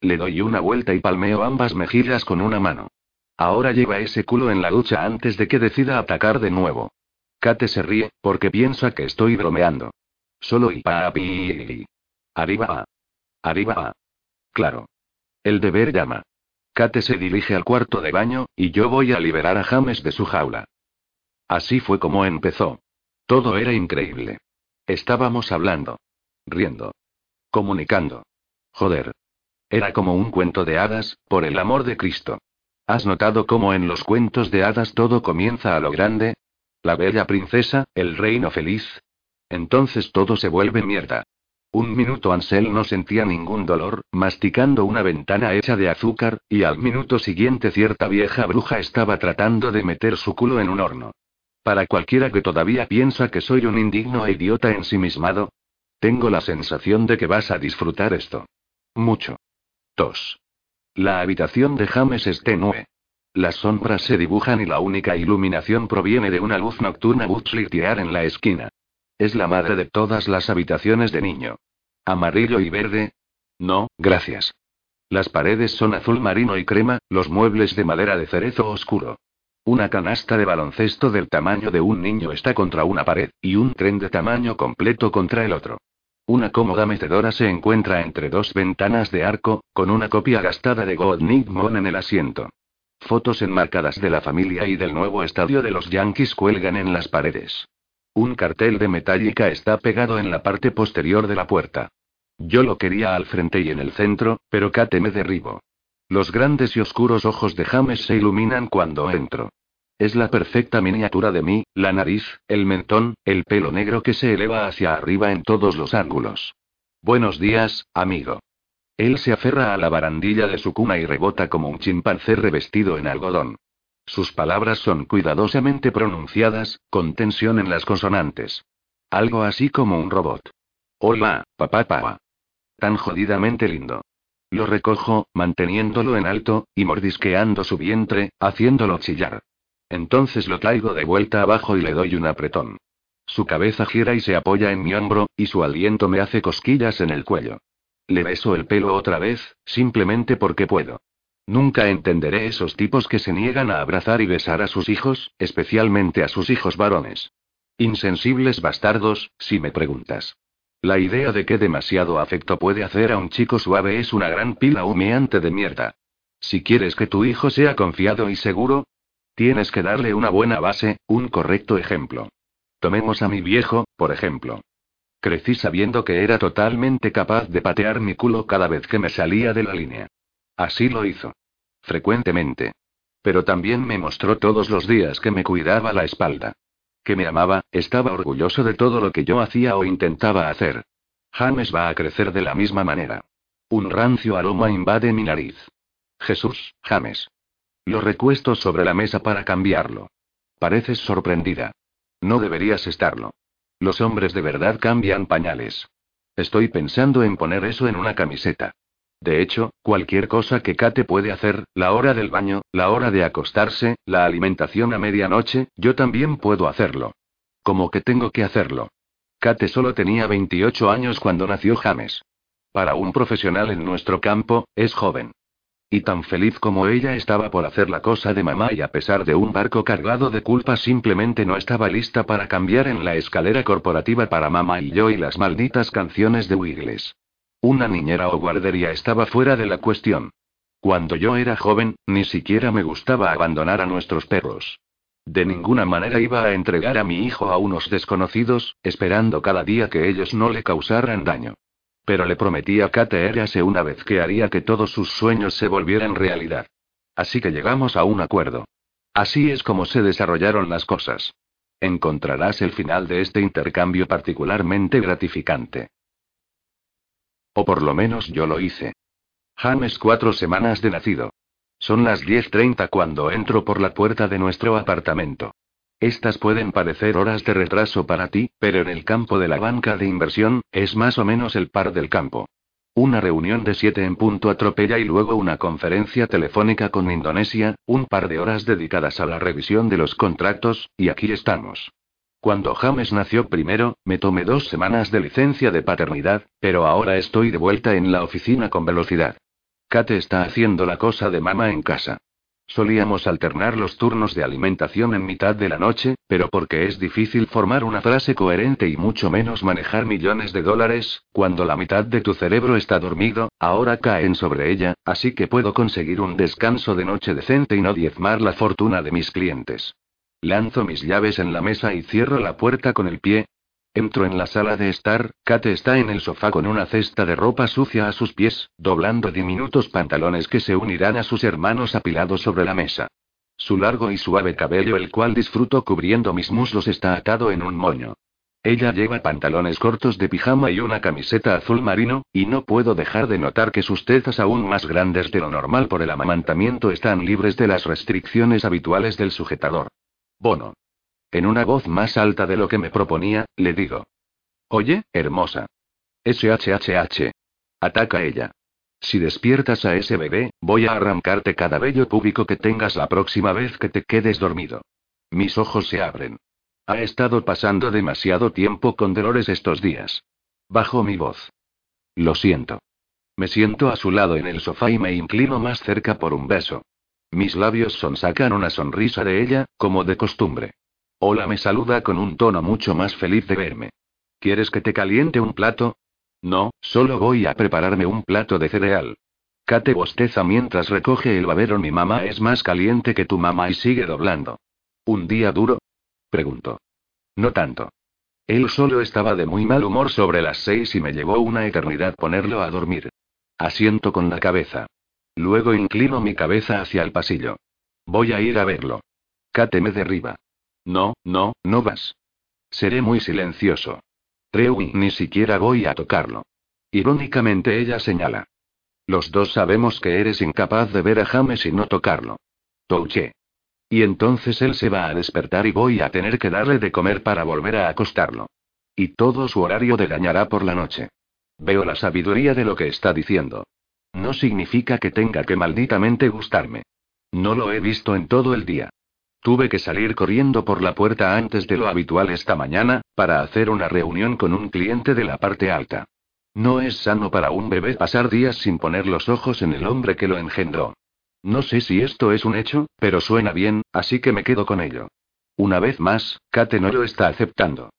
Le doy una vuelta y palmeo ambas mejillas con una mano. Ahora lleva ese culo en la ducha antes de que decida atacar de nuevo. Kate se ríe, porque piensa que estoy bromeando. Solo y papi. Arriba. Arriba. Claro. El deber llama. Kate se dirige al cuarto de baño, y yo voy a liberar a James de su jaula. Así fue como empezó. Todo era increíble. Estábamos hablando. Riendo. Comunicando. Joder. Era como un cuento de hadas, por el amor de Cristo. ¿Has notado cómo en los cuentos de hadas todo comienza a lo grande? La bella princesa, el reino feliz. Entonces todo se vuelve mierda. Un minuto Ansel no sentía ningún dolor, masticando una ventana hecha de azúcar, y al minuto siguiente cierta vieja bruja estaba tratando de meter su culo en un horno. Para cualquiera que todavía piensa que soy un indigno e idiota ensimismado, tengo la sensación de que vas a disfrutar esto. Mucho. Tos. La habitación de James es tenue. Las sombras se dibujan y la única iluminación proviene de una luz nocturna butzlitear en la esquina. Es la madre de todas las habitaciones de niño. ¿Amarillo y verde? No, gracias. Las paredes son azul marino y crema, los muebles de madera de cerezo oscuro. Una canasta de baloncesto del tamaño de un niño está contra una pared, y un tren de tamaño completo contra el otro. Una cómoda metedora se encuentra entre dos ventanas de arco, con una copia gastada de God Mon en el asiento. Fotos enmarcadas de la familia y del nuevo estadio de los Yankees cuelgan en las paredes. Un cartel de metálica está pegado en la parte posterior de la puerta. Yo lo quería al frente y en el centro, pero Kate me derribo. Los grandes y oscuros ojos de James se iluminan cuando entro. Es la perfecta miniatura de mí, la nariz, el mentón, el pelo negro que se eleva hacia arriba en todos los ángulos. Buenos días, amigo. Él se aferra a la barandilla de su cuna y rebota como un chimpancé revestido en algodón. Sus palabras son cuidadosamente pronunciadas, con tensión en las consonantes. Algo así como un robot. Hola, papá papá. Tan jodidamente lindo. Lo recojo, manteniéndolo en alto, y mordisqueando su vientre, haciéndolo chillar. Entonces lo traigo de vuelta abajo y le doy un apretón. Su cabeza gira y se apoya en mi hombro, y su aliento me hace cosquillas en el cuello. Le beso el pelo otra vez, simplemente porque puedo. Nunca entenderé esos tipos que se niegan a abrazar y besar a sus hijos, especialmente a sus hijos varones. Insensibles bastardos, si me preguntas. La idea de que demasiado afecto puede hacer a un chico suave es una gran pila humeante de mierda. Si quieres que tu hijo sea confiado y seguro, tienes que darle una buena base, un correcto ejemplo. Tomemos a mi viejo, por ejemplo. Crecí sabiendo que era totalmente capaz de patear mi culo cada vez que me salía de la línea. Así lo hizo. Frecuentemente. Pero también me mostró todos los días que me cuidaba la espalda. Que me amaba, estaba orgulloso de todo lo que yo hacía o intentaba hacer. James va a crecer de la misma manera. Un rancio aroma invade mi nariz. Jesús, James. Lo recuesto sobre la mesa para cambiarlo. Pareces sorprendida. No deberías estarlo. Los hombres de verdad cambian pañales. Estoy pensando en poner eso en una camiseta. De hecho, cualquier cosa que Kate puede hacer, la hora del baño, la hora de acostarse, la alimentación a medianoche, yo también puedo hacerlo. Como que tengo que hacerlo. Kate solo tenía 28 años cuando nació James. Para un profesional en nuestro campo, es joven. Y tan feliz como ella estaba por hacer la cosa de mamá y a pesar de un barco cargado de culpa simplemente no estaba lista para cambiar en la escalera corporativa para mamá y yo y las malditas canciones de Wiggles. Una niñera o guardería estaba fuera de la cuestión. Cuando yo era joven, ni siquiera me gustaba abandonar a nuestros perros. De ninguna manera iba a entregar a mi hijo a unos desconocidos, esperando cada día que ellos no le causaran daño. Pero le prometí a Kate érase una vez que haría que todos sus sueños se volvieran realidad. Así que llegamos a un acuerdo. Así es como se desarrollaron las cosas. Encontrarás el final de este intercambio particularmente gratificante. O por lo menos yo lo hice. James cuatro semanas de nacido. Son las 10.30 cuando entro por la puerta de nuestro apartamento. Estas pueden parecer horas de retraso para ti, pero en el campo de la banca de inversión, es más o menos el par del campo. Una reunión de siete en punto atropella y luego una conferencia telefónica con Indonesia, un par de horas dedicadas a la revisión de los contratos, y aquí estamos. Cuando James nació primero, me tomé dos semanas de licencia de paternidad, pero ahora estoy de vuelta en la oficina con velocidad. Kate está haciendo la cosa de mamá en casa. Solíamos alternar los turnos de alimentación en mitad de la noche, pero porque es difícil formar una frase coherente y mucho menos manejar millones de dólares, cuando la mitad de tu cerebro está dormido, ahora caen sobre ella, así que puedo conseguir un descanso de noche decente y no diezmar la fortuna de mis clientes. Lanzo mis llaves en la mesa y cierro la puerta con el pie, Entro en la sala de estar, Kate está en el sofá con una cesta de ropa sucia a sus pies, doblando diminutos pantalones que se unirán a sus hermanos apilados sobre la mesa. Su largo y suave cabello, el cual disfruto cubriendo mis muslos, está atado en un moño. Ella lleva pantalones cortos de pijama y una camiseta azul marino, y no puedo dejar de notar que sus tetas aún más grandes de lo normal por el amamantamiento están libres de las restricciones habituales del sujetador. Bono. En una voz más alta de lo que me proponía, le digo. Oye, hermosa. SHHH. Ataca ella. Si despiertas a ese bebé, voy a arrancarte cada vello púbico que tengas la próxima vez que te quedes dormido. Mis ojos se abren. Ha estado pasando demasiado tiempo con Dolores estos días. Bajo mi voz. Lo siento. Me siento a su lado en el sofá y me inclino más cerca por un beso. Mis labios sonsacan una sonrisa de ella, como de costumbre. Hola me saluda con un tono mucho más feliz de verme. ¿Quieres que te caliente un plato? No, solo voy a prepararme un plato de cereal. Kate bosteza mientras recoge el babero. Mi mamá es más caliente que tu mamá y sigue doblando. ¿Un día duro? Preguntó. No tanto. Él solo estaba de muy mal humor sobre las seis y me llevó una eternidad ponerlo a dormir. Asiento con la cabeza. Luego inclino mi cabeza hacia el pasillo. Voy a ir a verlo. Kate me derriba. No, no, no vas. Seré muy silencioso. Treu ni siquiera voy a tocarlo. Irónicamente ella señala. Los dos sabemos que eres incapaz de ver a James y no tocarlo. Touché. Y entonces él se va a despertar y voy a tener que darle de comer para volver a acostarlo. Y todo su horario degañará por la noche. Veo la sabiduría de lo que está diciendo. No significa que tenga que malditamente gustarme. No lo he visto en todo el día. Tuve que salir corriendo por la puerta antes de lo habitual esta mañana, para hacer una reunión con un cliente de la parte alta. No es sano para un bebé pasar días sin poner los ojos en el hombre que lo engendró. No sé si esto es un hecho, pero suena bien, así que me quedo con ello. Una vez más, Kate no lo está aceptando.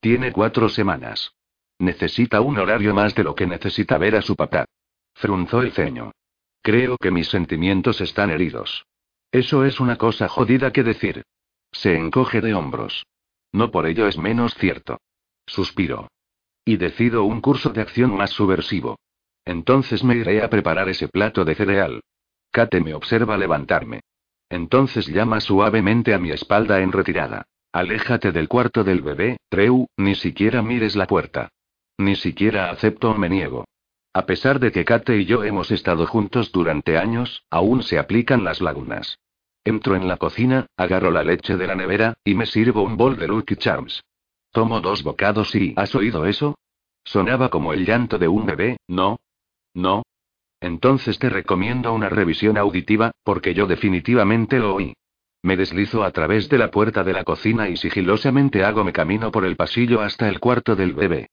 Tiene cuatro semanas. Necesita un horario más de lo que necesita ver a su papá. Frunzó el ceño. Creo que mis sentimientos están heridos. Eso es una cosa jodida que decir. Se encoge de hombros. No por ello es menos cierto. Suspiro. Y decido un curso de acción más subversivo. Entonces me iré a preparar ese plato de cereal. Kate me observa levantarme. Entonces llama suavemente a mi espalda en retirada. Aléjate del cuarto del bebé, Treu, ni siquiera mires la puerta. Ni siquiera acepto o me niego. A pesar de que Kate y yo hemos estado juntos durante años, aún se aplican las lagunas. Entro en la cocina, agarro la leche de la nevera, y me sirvo un bol de Lucky Charms. Tomo dos bocados y... ¿Has oído eso? Sonaba como el llanto de un bebé, ¿no? No. Entonces te recomiendo una revisión auditiva, porque yo definitivamente lo oí. Me deslizo a través de la puerta de la cocina y sigilosamente hago mi camino por el pasillo hasta el cuarto del bebé.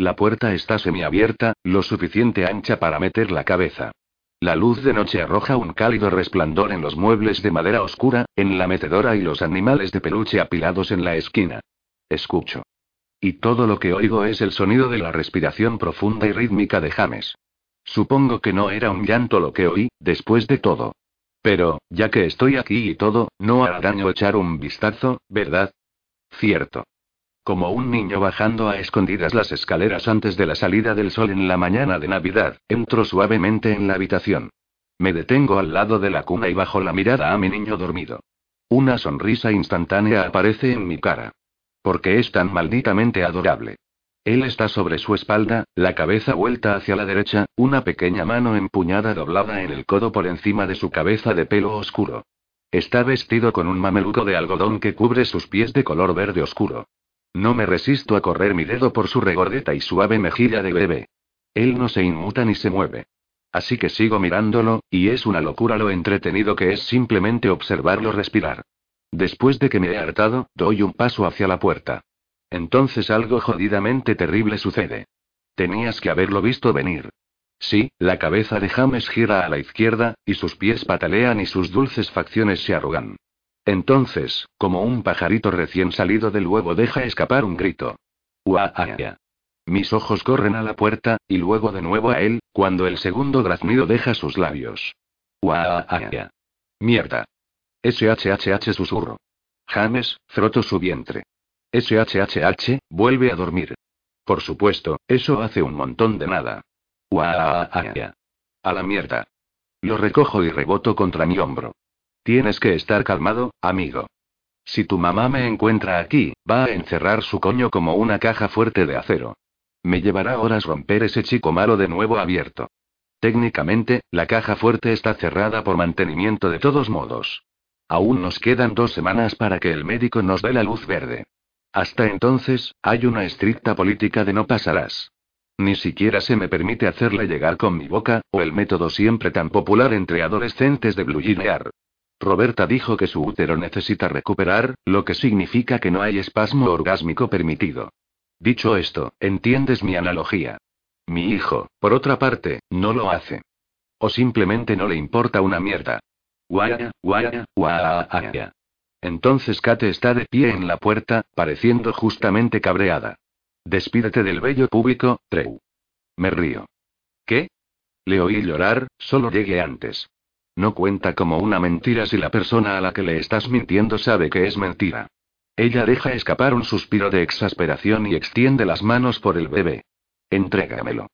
La puerta está semiabierta, lo suficiente ancha para meter la cabeza. La luz de noche arroja un cálido resplandor en los muebles de madera oscura, en la metedora y los animales de peluche apilados en la esquina. Escucho. Y todo lo que oigo es el sonido de la respiración profunda y rítmica de James. Supongo que no era un llanto lo que oí, después de todo. Pero, ya que estoy aquí y todo, no hará daño echar un vistazo, ¿verdad? Cierto. Como un niño bajando a escondidas las escaleras antes de la salida del sol en la mañana de Navidad, entro suavemente en la habitación. Me detengo al lado de la cuna y bajo la mirada a mi niño dormido. Una sonrisa instantánea aparece en mi cara. Porque es tan malditamente adorable. Él está sobre su espalda, la cabeza vuelta hacia la derecha, una pequeña mano empuñada doblada en el codo por encima de su cabeza de pelo oscuro. Está vestido con un mameluco de algodón que cubre sus pies de color verde oscuro. No me resisto a correr mi dedo por su regordeta y suave mejilla de bebé. Él no se inmuta ni se mueve. Así que sigo mirándolo, y es una locura lo entretenido que es simplemente observarlo respirar. Después de que me he hartado, doy un paso hacia la puerta. Entonces algo jodidamente terrible sucede. Tenías que haberlo visto venir. Sí, la cabeza de James gira a la izquierda, y sus pies patalean y sus dulces facciones se arrugan. Entonces, como un pajarito recién salido del huevo deja escapar un grito. ¡Uaaya! Mis ojos corren a la puerta, y luego de nuevo a él, cuando el segundo graznido deja sus labios. ¡Uaaya! Mierda. SHHH susurro. James, froto su vientre. SHHH, vuelve a dormir. Por supuesto, eso hace un montón de nada. ¡Uaaya! A la mierda. Lo recojo y reboto contra mi hombro. Tienes que estar calmado, amigo. Si tu mamá me encuentra aquí, va a encerrar su coño como una caja fuerte de acero. Me llevará horas romper ese chico malo de nuevo abierto. Técnicamente, la caja fuerte está cerrada por mantenimiento de todos modos. Aún nos quedan dos semanas para que el médico nos dé la luz verde. Hasta entonces, hay una estricta política de no pasarás. Ni siquiera se me permite hacerle llegar con mi boca, o el método siempre tan popular entre adolescentes de bluginear. Roberta dijo que su útero necesita recuperar, lo que significa que no hay espasmo orgásmico permitido. Dicho esto, ¿entiendes mi analogía? Mi hijo, por otra parte, no lo hace. O simplemente no le importa una mierda. Guaya, guaya, guaya. Entonces Kate está de pie en la puerta, pareciendo justamente cabreada. Despídete del bello público, Treu. Me río. ¿Qué? Le oí llorar, solo llegué antes. No cuenta como una mentira si la persona a la que le estás mintiendo sabe que es mentira. Ella deja escapar un suspiro de exasperación y extiende las manos por el bebé. Entrégamelo.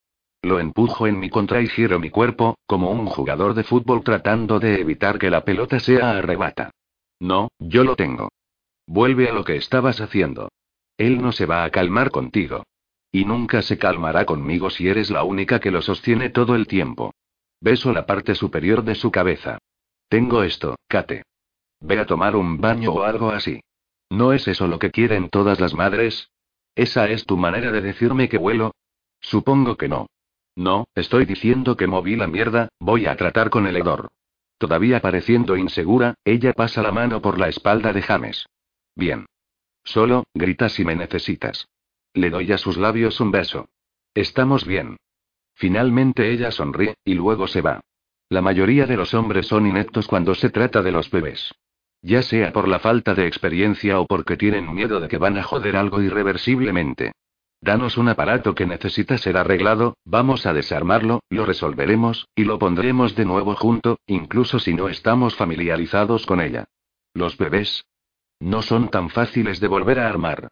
Lo empujo en mi contra y giro mi cuerpo, como un jugador de fútbol tratando de evitar que la pelota sea arrebata. No, yo lo tengo. Vuelve a lo que estabas haciendo. Él no se va a calmar contigo. Y nunca se calmará conmigo si eres la única que lo sostiene todo el tiempo. Beso la parte superior de su cabeza. Tengo esto, Kate. Ve a tomar un baño o algo así. ¿No es eso lo que quieren todas las madres? ¿Esa es tu manera de decirme que vuelo? Supongo que no. No, estoy diciendo que moví la mierda, voy a tratar con el hedor. Todavía pareciendo insegura, ella pasa la mano por la espalda de James. Bien. Solo, grita si me necesitas. Le doy a sus labios un beso. Estamos bien. Finalmente ella sonríe, y luego se va. La mayoría de los hombres son ineptos cuando se trata de los bebés. Ya sea por la falta de experiencia o porque tienen miedo de que van a joder algo irreversiblemente. Danos un aparato que necesita ser arreglado, vamos a desarmarlo, lo resolveremos, y lo pondremos de nuevo junto, incluso si no estamos familiarizados con ella. Los bebés no son tan fáciles de volver a armar.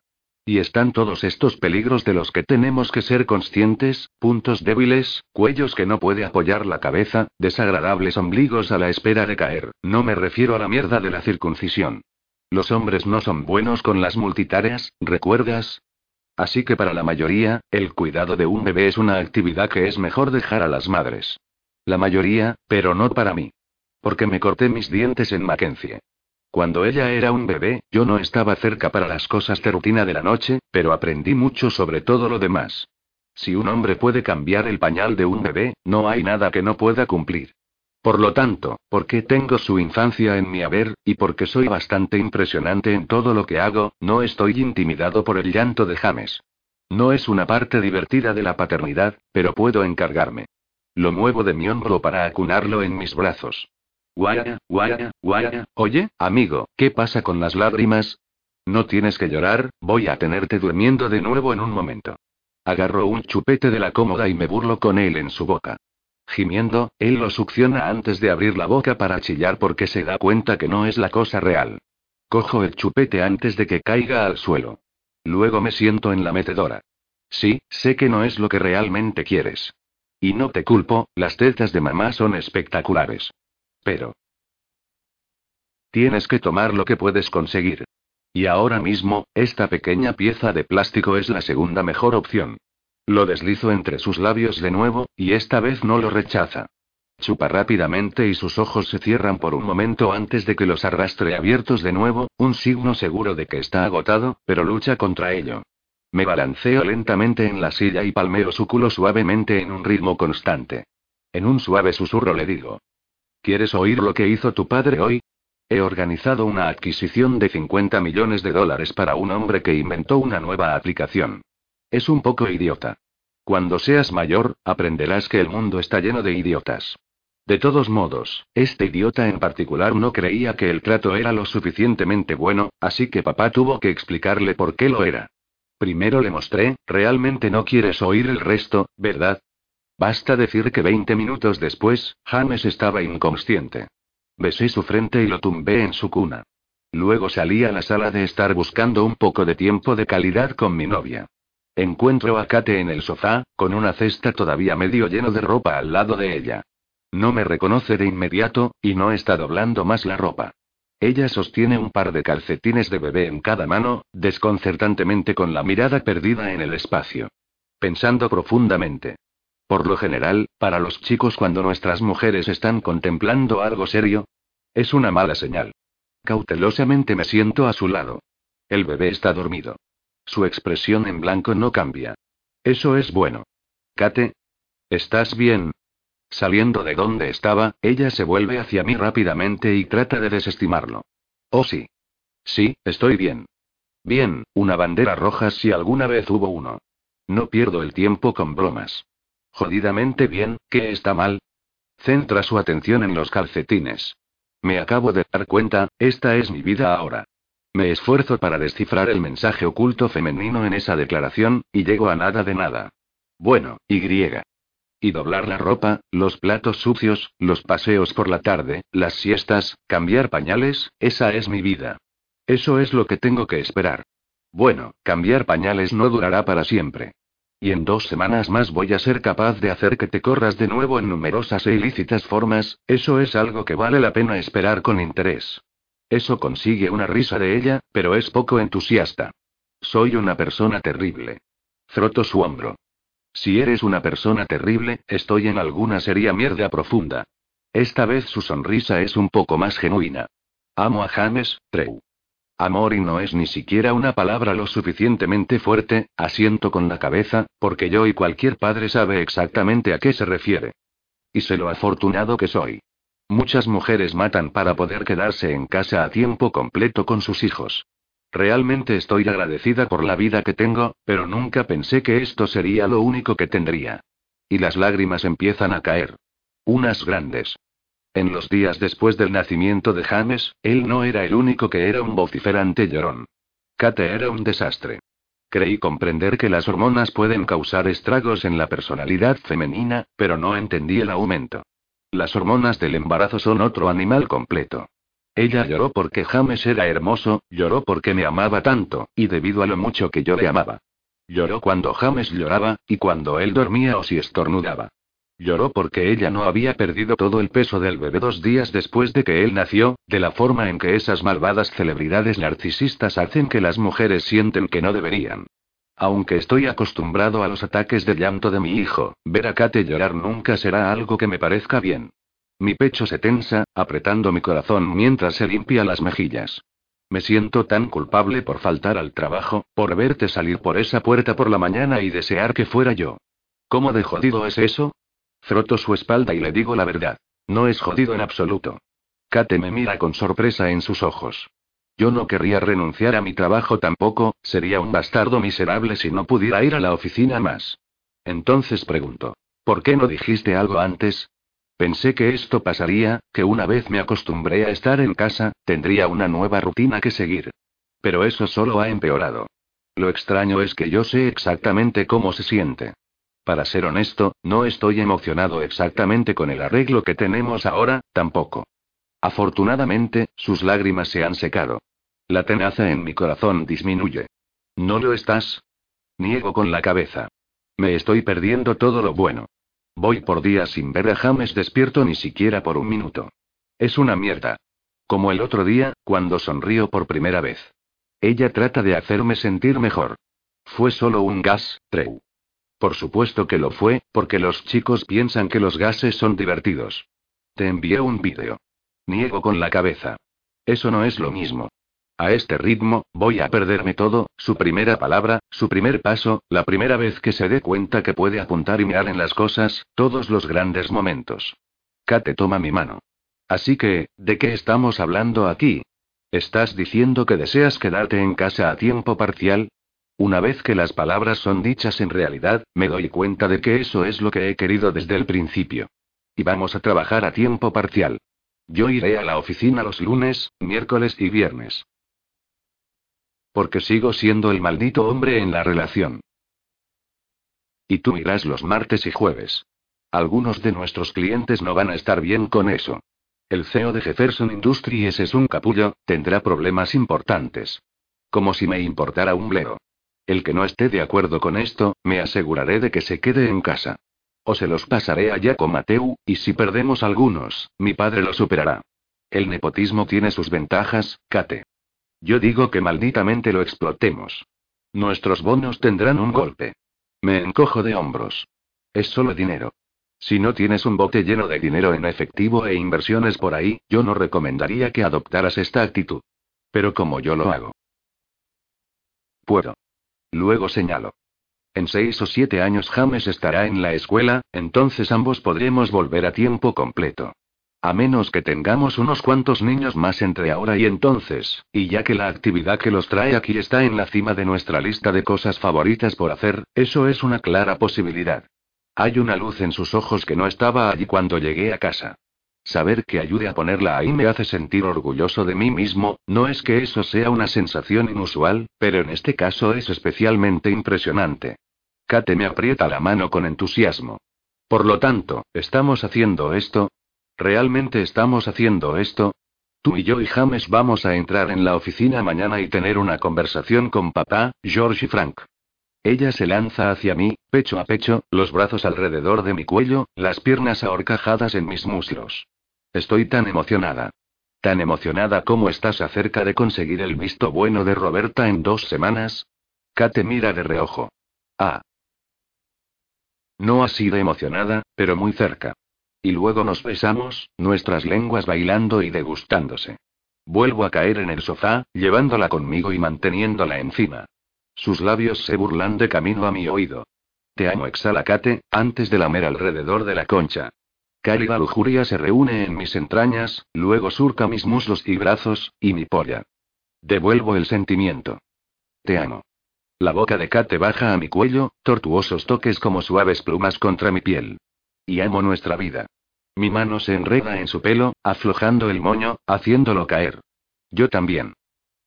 Y están todos estos peligros de los que tenemos que ser conscientes, puntos débiles, cuellos que no puede apoyar la cabeza, desagradables ombligos a la espera de caer. No me refiero a la mierda de la circuncisión. Los hombres no son buenos con las multitareas, ¿recuerdas? Así que para la mayoría, el cuidado de un bebé es una actividad que es mejor dejar a las madres. La mayoría, pero no para mí. Porque me corté mis dientes en Mackenzie. Cuando ella era un bebé, yo no estaba cerca para las cosas de rutina de la noche, pero aprendí mucho sobre todo lo demás. Si un hombre puede cambiar el pañal de un bebé, no hay nada que no pueda cumplir. Por lo tanto, porque tengo su infancia en mi haber, y porque soy bastante impresionante en todo lo que hago, no estoy intimidado por el llanto de James. No es una parte divertida de la paternidad, pero puedo encargarme. Lo muevo de mi hombro para acunarlo en mis brazos. Guaya, guaya, guaya. Oye, amigo, ¿qué pasa con las lágrimas? No tienes que llorar, voy a tenerte durmiendo de nuevo en un momento. Agarro un chupete de la cómoda y me burlo con él en su boca. Gimiendo, él lo succiona antes de abrir la boca para chillar porque se da cuenta que no es la cosa real. Cojo el chupete antes de que caiga al suelo. Luego me siento en la metedora. Sí, sé que no es lo que realmente quieres. Y no te culpo, las tetas de mamá son espectaculares. Pero... Tienes que tomar lo que puedes conseguir. Y ahora mismo, esta pequeña pieza de plástico es la segunda mejor opción. Lo deslizo entre sus labios de nuevo, y esta vez no lo rechaza. Chupa rápidamente y sus ojos se cierran por un momento antes de que los arrastre abiertos de nuevo, un signo seguro de que está agotado, pero lucha contra ello. Me balanceo lentamente en la silla y palmeo su culo suavemente en un ritmo constante. En un suave susurro le digo. ¿Quieres oír lo que hizo tu padre hoy? He organizado una adquisición de 50 millones de dólares para un hombre que inventó una nueva aplicación. Es un poco idiota. Cuando seas mayor, aprenderás que el mundo está lleno de idiotas. De todos modos, este idiota en particular no creía que el trato era lo suficientemente bueno, así que papá tuvo que explicarle por qué lo era. Primero le mostré, realmente no quieres oír el resto, ¿verdad? Basta decir que 20 minutos después, James estaba inconsciente. Besé su frente y lo tumbé en su cuna. Luego salí a la sala de estar buscando un poco de tiempo de calidad con mi novia. Encuentro a Kate en el sofá, con una cesta todavía medio lleno de ropa al lado de ella. No me reconoce de inmediato, y no está doblando más la ropa. Ella sostiene un par de calcetines de bebé en cada mano, desconcertantemente con la mirada perdida en el espacio. Pensando profundamente. Por lo general, para los chicos cuando nuestras mujeres están contemplando algo serio, es una mala señal. Cautelosamente me siento a su lado. El bebé está dormido. Su expresión en blanco no cambia. Eso es bueno. Kate. ¿Estás bien? Saliendo de donde estaba, ella se vuelve hacia mí rápidamente y trata de desestimarlo. Oh sí. Sí, estoy bien. Bien, una bandera roja si alguna vez hubo uno. No pierdo el tiempo con bromas. Jodidamente bien, ¿qué está mal? Centra su atención en los calcetines. Me acabo de dar cuenta, esta es mi vida ahora. Me esfuerzo para descifrar el mensaje oculto femenino en esa declaración, y llego a nada de nada. Bueno, y griega. Y doblar la ropa, los platos sucios, los paseos por la tarde, las siestas, cambiar pañales, esa es mi vida. Eso es lo que tengo que esperar. Bueno, cambiar pañales no durará para siempre. Y en dos semanas más voy a ser capaz de hacer que te corras de nuevo en numerosas e ilícitas formas, eso es algo que vale la pena esperar con interés. Eso consigue una risa de ella, pero es poco entusiasta. Soy una persona terrible. Froto su hombro. Si eres una persona terrible, estoy en alguna seria mierda profunda. Esta vez su sonrisa es un poco más genuina. Amo a James, Treu. Amor y no es ni siquiera una palabra lo suficientemente fuerte, asiento con la cabeza, porque yo y cualquier padre sabe exactamente a qué se refiere. Y sé lo afortunado que soy. Muchas mujeres matan para poder quedarse en casa a tiempo completo con sus hijos. Realmente estoy agradecida por la vida que tengo, pero nunca pensé que esto sería lo único que tendría. Y las lágrimas empiezan a caer. Unas grandes. En los días después del nacimiento de James, él no era el único que era un vociferante llorón. Kate era un desastre. Creí comprender que las hormonas pueden causar estragos en la personalidad femenina, pero no entendí el aumento. Las hormonas del embarazo son otro animal completo. Ella lloró porque James era hermoso, lloró porque me amaba tanto, y debido a lo mucho que yo le amaba. Lloró cuando James lloraba, y cuando él dormía o si estornudaba. Lloró porque ella no había perdido todo el peso del bebé dos días después de que él nació, de la forma en que esas malvadas celebridades narcisistas hacen que las mujeres sienten que no deberían. Aunque estoy acostumbrado a los ataques de llanto de mi hijo, ver a Kate llorar nunca será algo que me parezca bien. Mi pecho se tensa, apretando mi corazón mientras se limpia las mejillas. Me siento tan culpable por faltar al trabajo, por verte salir por esa puerta por la mañana y desear que fuera yo. ¿Cómo de jodido es eso? Froto su espalda y le digo la verdad. No es jodido en absoluto. Kate me mira con sorpresa en sus ojos. Yo no querría renunciar a mi trabajo tampoco, sería un bastardo miserable si no pudiera ir a la oficina más. Entonces pregunto, ¿por qué no dijiste algo antes? Pensé que esto pasaría, que una vez me acostumbré a estar en casa, tendría una nueva rutina que seguir. Pero eso solo ha empeorado. Lo extraño es que yo sé exactamente cómo se siente. Para ser honesto, no estoy emocionado exactamente con el arreglo que tenemos ahora, tampoco. Afortunadamente, sus lágrimas se han secado. La tenaza en mi corazón disminuye. ¿No lo estás? Niego con la cabeza. Me estoy perdiendo todo lo bueno. Voy por días sin ver a James despierto ni siquiera por un minuto. Es una mierda. Como el otro día, cuando sonrío por primera vez. Ella trata de hacerme sentir mejor. Fue solo un gas, Treu. Por supuesto que lo fue, porque los chicos piensan que los gases son divertidos. Te envié un vídeo. Niego con la cabeza. Eso no es lo mismo. A este ritmo, voy a perderme todo, su primera palabra, su primer paso, la primera vez que se dé cuenta que puede apuntar y mirar en las cosas, todos los grandes momentos. Kate toma mi mano. Así que, ¿de qué estamos hablando aquí? ¿Estás diciendo que deseas quedarte en casa a tiempo parcial? Una vez que las palabras son dichas en realidad, me doy cuenta de que eso es lo que he querido desde el principio. Y vamos a trabajar a tiempo parcial. Yo iré a la oficina los lunes, miércoles y viernes. Porque sigo siendo el maldito hombre en la relación. Y tú irás los martes y jueves. Algunos de nuestros clientes no van a estar bien con eso. El CEO de Jefferson Industries es un capullo, tendrá problemas importantes. Como si me importara un bledo. El que no esté de acuerdo con esto, me aseguraré de que se quede en casa. O se los pasaré allá con Mateu, y si perdemos algunos, mi padre lo superará. El nepotismo tiene sus ventajas, Kate. Yo digo que malditamente lo explotemos. Nuestros bonos tendrán un golpe. Me encojo de hombros. Es solo dinero. Si no tienes un bote lleno de dinero en efectivo e inversiones por ahí, yo no recomendaría que adoptaras esta actitud. Pero como yo lo hago. Puedo. Luego señalo. En seis o siete años James estará en la escuela, entonces ambos podremos volver a tiempo completo. A menos que tengamos unos cuantos niños más entre ahora y entonces, y ya que la actividad que los trae aquí está en la cima de nuestra lista de cosas favoritas por hacer, eso es una clara posibilidad. Hay una luz en sus ojos que no estaba allí cuando llegué a casa. Saber que ayude a ponerla ahí me hace sentir orgulloso de mí mismo, no es que eso sea una sensación inusual, pero en este caso es especialmente impresionante. Kate me aprieta la mano con entusiasmo. Por lo tanto, ¿estamos haciendo esto? ¿Realmente estamos haciendo esto? Tú y yo y James vamos a entrar en la oficina mañana y tener una conversación con papá, George y Frank. Ella se lanza hacia mí, pecho a pecho, los brazos alrededor de mi cuello, las piernas ahorcajadas en mis muslos. Estoy tan emocionada. Tan emocionada como estás acerca de conseguir el visto bueno de Roberta en dos semanas. Kate mira de reojo. Ah. No así de emocionada, pero muy cerca. Y luego nos besamos, nuestras lenguas bailando y degustándose. Vuelvo a caer en el sofá, llevándola conmigo y manteniéndola encima. Sus labios se burlan de camino a mi oído. Te amo, exhala Kate, antes de lamer alrededor de la concha. Cálida lujuria se reúne en mis entrañas, luego surca mis muslos y brazos, y mi polla. Devuelvo el sentimiento. Te amo. La boca de Kate baja a mi cuello, tortuosos toques como suaves plumas contra mi piel. Y amo nuestra vida. Mi mano se enreda en su pelo, aflojando el moño, haciéndolo caer. Yo también.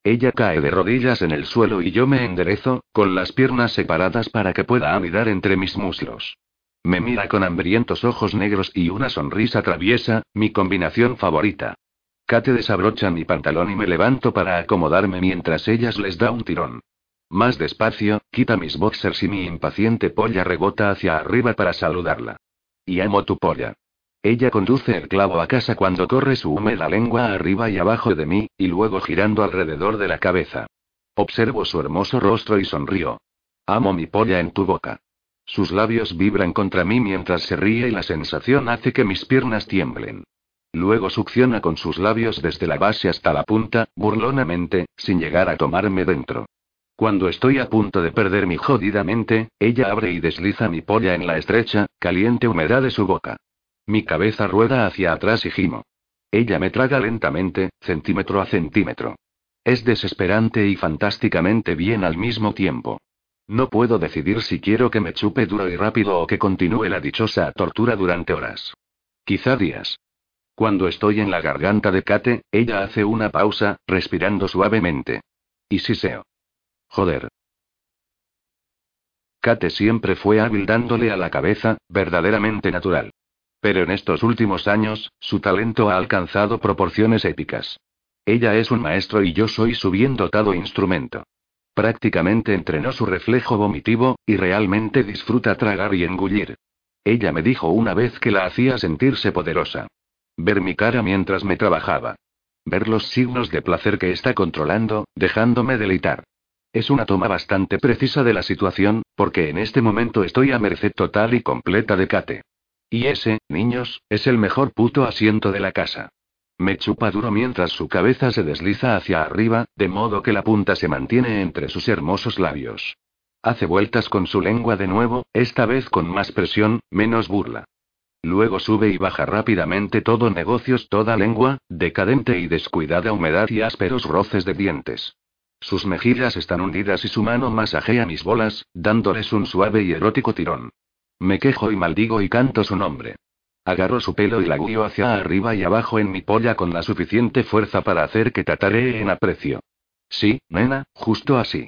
Ella cae de rodillas en el suelo y yo me enderezo, con las piernas separadas para que pueda anidar entre mis muslos. Me mira con hambrientos ojos negros y una sonrisa traviesa, mi combinación favorita. Kate desabrocha mi pantalón y me levanto para acomodarme mientras ellas les da un tirón. Más despacio, quita mis boxers y mi impaciente polla rebota hacia arriba para saludarla. Y amo tu polla. Ella conduce el clavo a casa cuando corre su húmeda lengua arriba y abajo de mí, y luego girando alrededor de la cabeza. Observo su hermoso rostro y sonrío. Amo mi polla en tu boca. Sus labios vibran contra mí mientras se ríe y la sensación hace que mis piernas tiemblen. Luego succiona con sus labios desde la base hasta la punta, burlonamente, sin llegar a tomarme dentro. Cuando estoy a punto de perder mi jodida mente, ella abre y desliza mi polla en la estrecha, caliente humedad de su boca. Mi cabeza rueda hacia atrás y gimo. Ella me traga lentamente, centímetro a centímetro. Es desesperante y fantásticamente bien al mismo tiempo. No puedo decidir si quiero que me chupe duro y rápido o que continúe la dichosa tortura durante horas. Quizá días. Cuando estoy en la garganta de Kate, ella hace una pausa, respirando suavemente. Y siseo. Joder. Kate siempre fue hábil dándole a la cabeza, verdaderamente natural. Pero en estos últimos años, su talento ha alcanzado proporciones épicas. Ella es un maestro y yo soy su bien dotado instrumento. Prácticamente entrenó su reflejo vomitivo, y realmente disfruta tragar y engullir. Ella me dijo una vez que la hacía sentirse poderosa. Ver mi cara mientras me trabajaba. Ver los signos de placer que está controlando, dejándome deleitar. Es una toma bastante precisa de la situación, porque en este momento estoy a merced total y completa de Kate. Y ese, niños, es el mejor puto asiento de la casa. Me chupa duro mientras su cabeza se desliza hacia arriba, de modo que la punta se mantiene entre sus hermosos labios. Hace vueltas con su lengua de nuevo, esta vez con más presión, menos burla. Luego sube y baja rápidamente todo negocios, toda lengua, decadente y descuidada humedad y ásperos roces de dientes. Sus mejillas están hundidas y su mano masajea mis bolas, dándoles un suave y erótico tirón. Me quejo y maldigo y canto su nombre. Agarro su pelo y la guío hacia arriba y abajo en mi polla con la suficiente fuerza para hacer que tataree en aprecio. Sí, nena, justo así.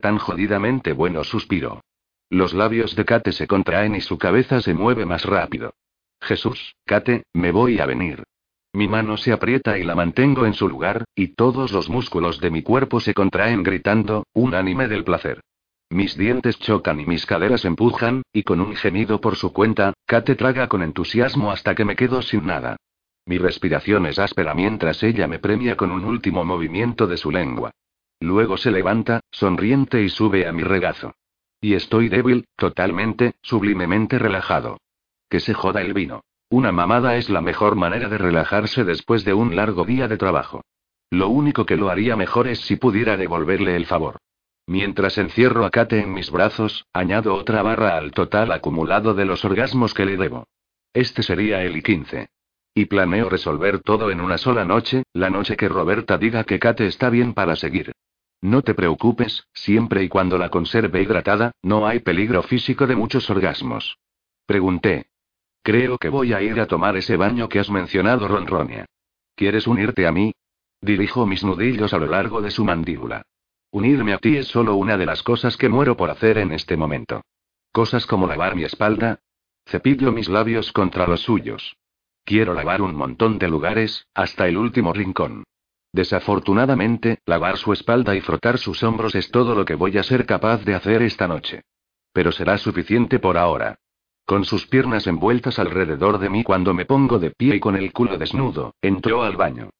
Tan jodidamente bueno suspiro. Los labios de Kate se contraen y su cabeza se mueve más rápido. Jesús, Kate, me voy a venir. Mi mano se aprieta y la mantengo en su lugar, y todos los músculos de mi cuerpo se contraen gritando, unánime del placer. Mis dientes chocan y mis caderas empujan, y con un gemido por su cuenta, Kate traga con entusiasmo hasta que me quedo sin nada. Mi respiración es áspera mientras ella me premia con un último movimiento de su lengua. Luego se levanta, sonriente y sube a mi regazo. Y estoy débil, totalmente, sublimemente relajado. Que se joda el vino. Una mamada es la mejor manera de relajarse después de un largo día de trabajo. Lo único que lo haría mejor es si pudiera devolverle el favor. Mientras encierro a Kate en mis brazos, añado otra barra al total acumulado de los orgasmos que le debo. Este sería el I-15. Y planeo resolver todo en una sola noche, la noche que Roberta diga que Kate está bien para seguir. No te preocupes, siempre y cuando la conserve hidratada, no hay peligro físico de muchos orgasmos. Pregunté, Creo que voy a ir a tomar ese baño que has mencionado, Ronronia. ¿Quieres unirte a mí? Dirijo mis nudillos a lo largo de su mandíbula. Unirme a ti es solo una de las cosas que muero por hacer en este momento. Cosas como lavar mi espalda. Cepillo mis labios contra los suyos. Quiero lavar un montón de lugares, hasta el último rincón. Desafortunadamente, lavar su espalda y frotar sus hombros es todo lo que voy a ser capaz de hacer esta noche. Pero será suficiente por ahora. Con sus piernas envueltas alrededor de mí cuando me pongo de pie y con el culo desnudo, entró al baño.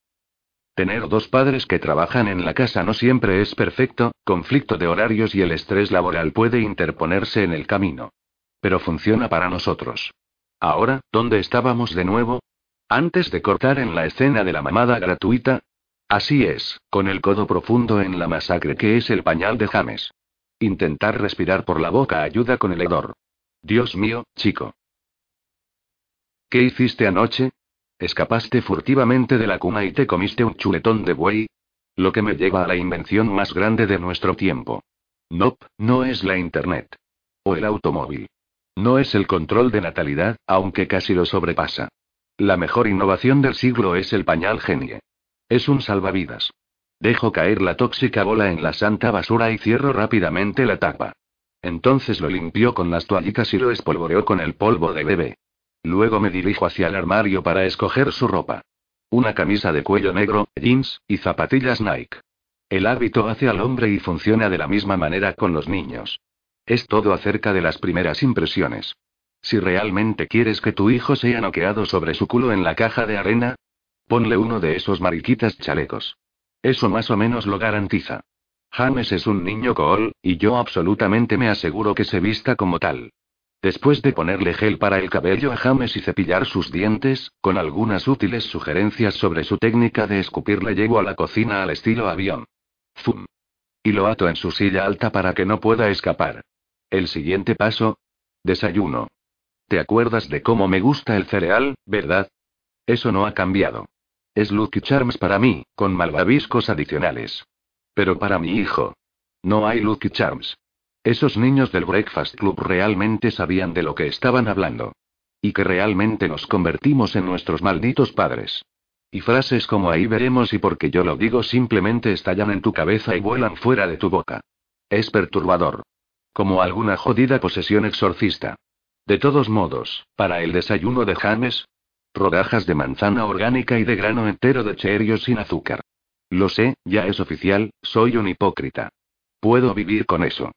Tener dos padres que trabajan en la casa no siempre es perfecto, conflicto de horarios y el estrés laboral puede interponerse en el camino. Pero funciona para nosotros. Ahora, ¿dónde estábamos de nuevo? Antes de cortar en la escena de la mamada gratuita. Así es, con el codo profundo en la masacre que es el pañal de James. Intentar respirar por la boca ayuda con el hedor. Dios mío, chico. ¿Qué hiciste anoche? ¿Escapaste furtivamente de la cuna y te comiste un chuletón de buey? Lo que me lleva a la invención más grande de nuestro tiempo. Nope, no es la Internet. O el automóvil. No es el control de natalidad, aunque casi lo sobrepasa. La mejor innovación del siglo es el pañal genie. Es un salvavidas. Dejo caer la tóxica bola en la santa basura y cierro rápidamente la tapa. Entonces lo limpió con las toallitas y lo espolvoreó con el polvo de bebé. Luego me dirijo hacia el armario para escoger su ropa. Una camisa de cuello negro, jeans, y zapatillas Nike. El hábito hace al hombre y funciona de la misma manera con los niños. Es todo acerca de las primeras impresiones. Si realmente quieres que tu hijo sea noqueado sobre su culo en la caja de arena, ponle uno de esos mariquitas chalecos. Eso más o menos lo garantiza. James es un niño cool, y yo absolutamente me aseguro que se vista como tal. Después de ponerle gel para el cabello a James y cepillar sus dientes, con algunas útiles sugerencias sobre su técnica de escupir, le llevo a la cocina al estilo avión. Zum. Y lo ato en su silla alta para que no pueda escapar. El siguiente paso. Desayuno. ¿Te acuerdas de cómo me gusta el cereal, verdad? Eso no ha cambiado. Es Lucky Charms para mí, con malvaviscos adicionales. Pero para mi hijo. No hay Lucky Charms. Esos niños del Breakfast Club realmente sabían de lo que estaban hablando. Y que realmente nos convertimos en nuestros malditos padres. Y frases como ahí veremos y porque yo lo digo simplemente estallan en tu cabeza y vuelan fuera de tu boca. Es perturbador. Como alguna jodida posesión exorcista. De todos modos, para el desayuno de James, rodajas de manzana orgánica y de grano entero de cheerios sin azúcar. Lo sé, ya es oficial, soy un hipócrita. Puedo vivir con eso.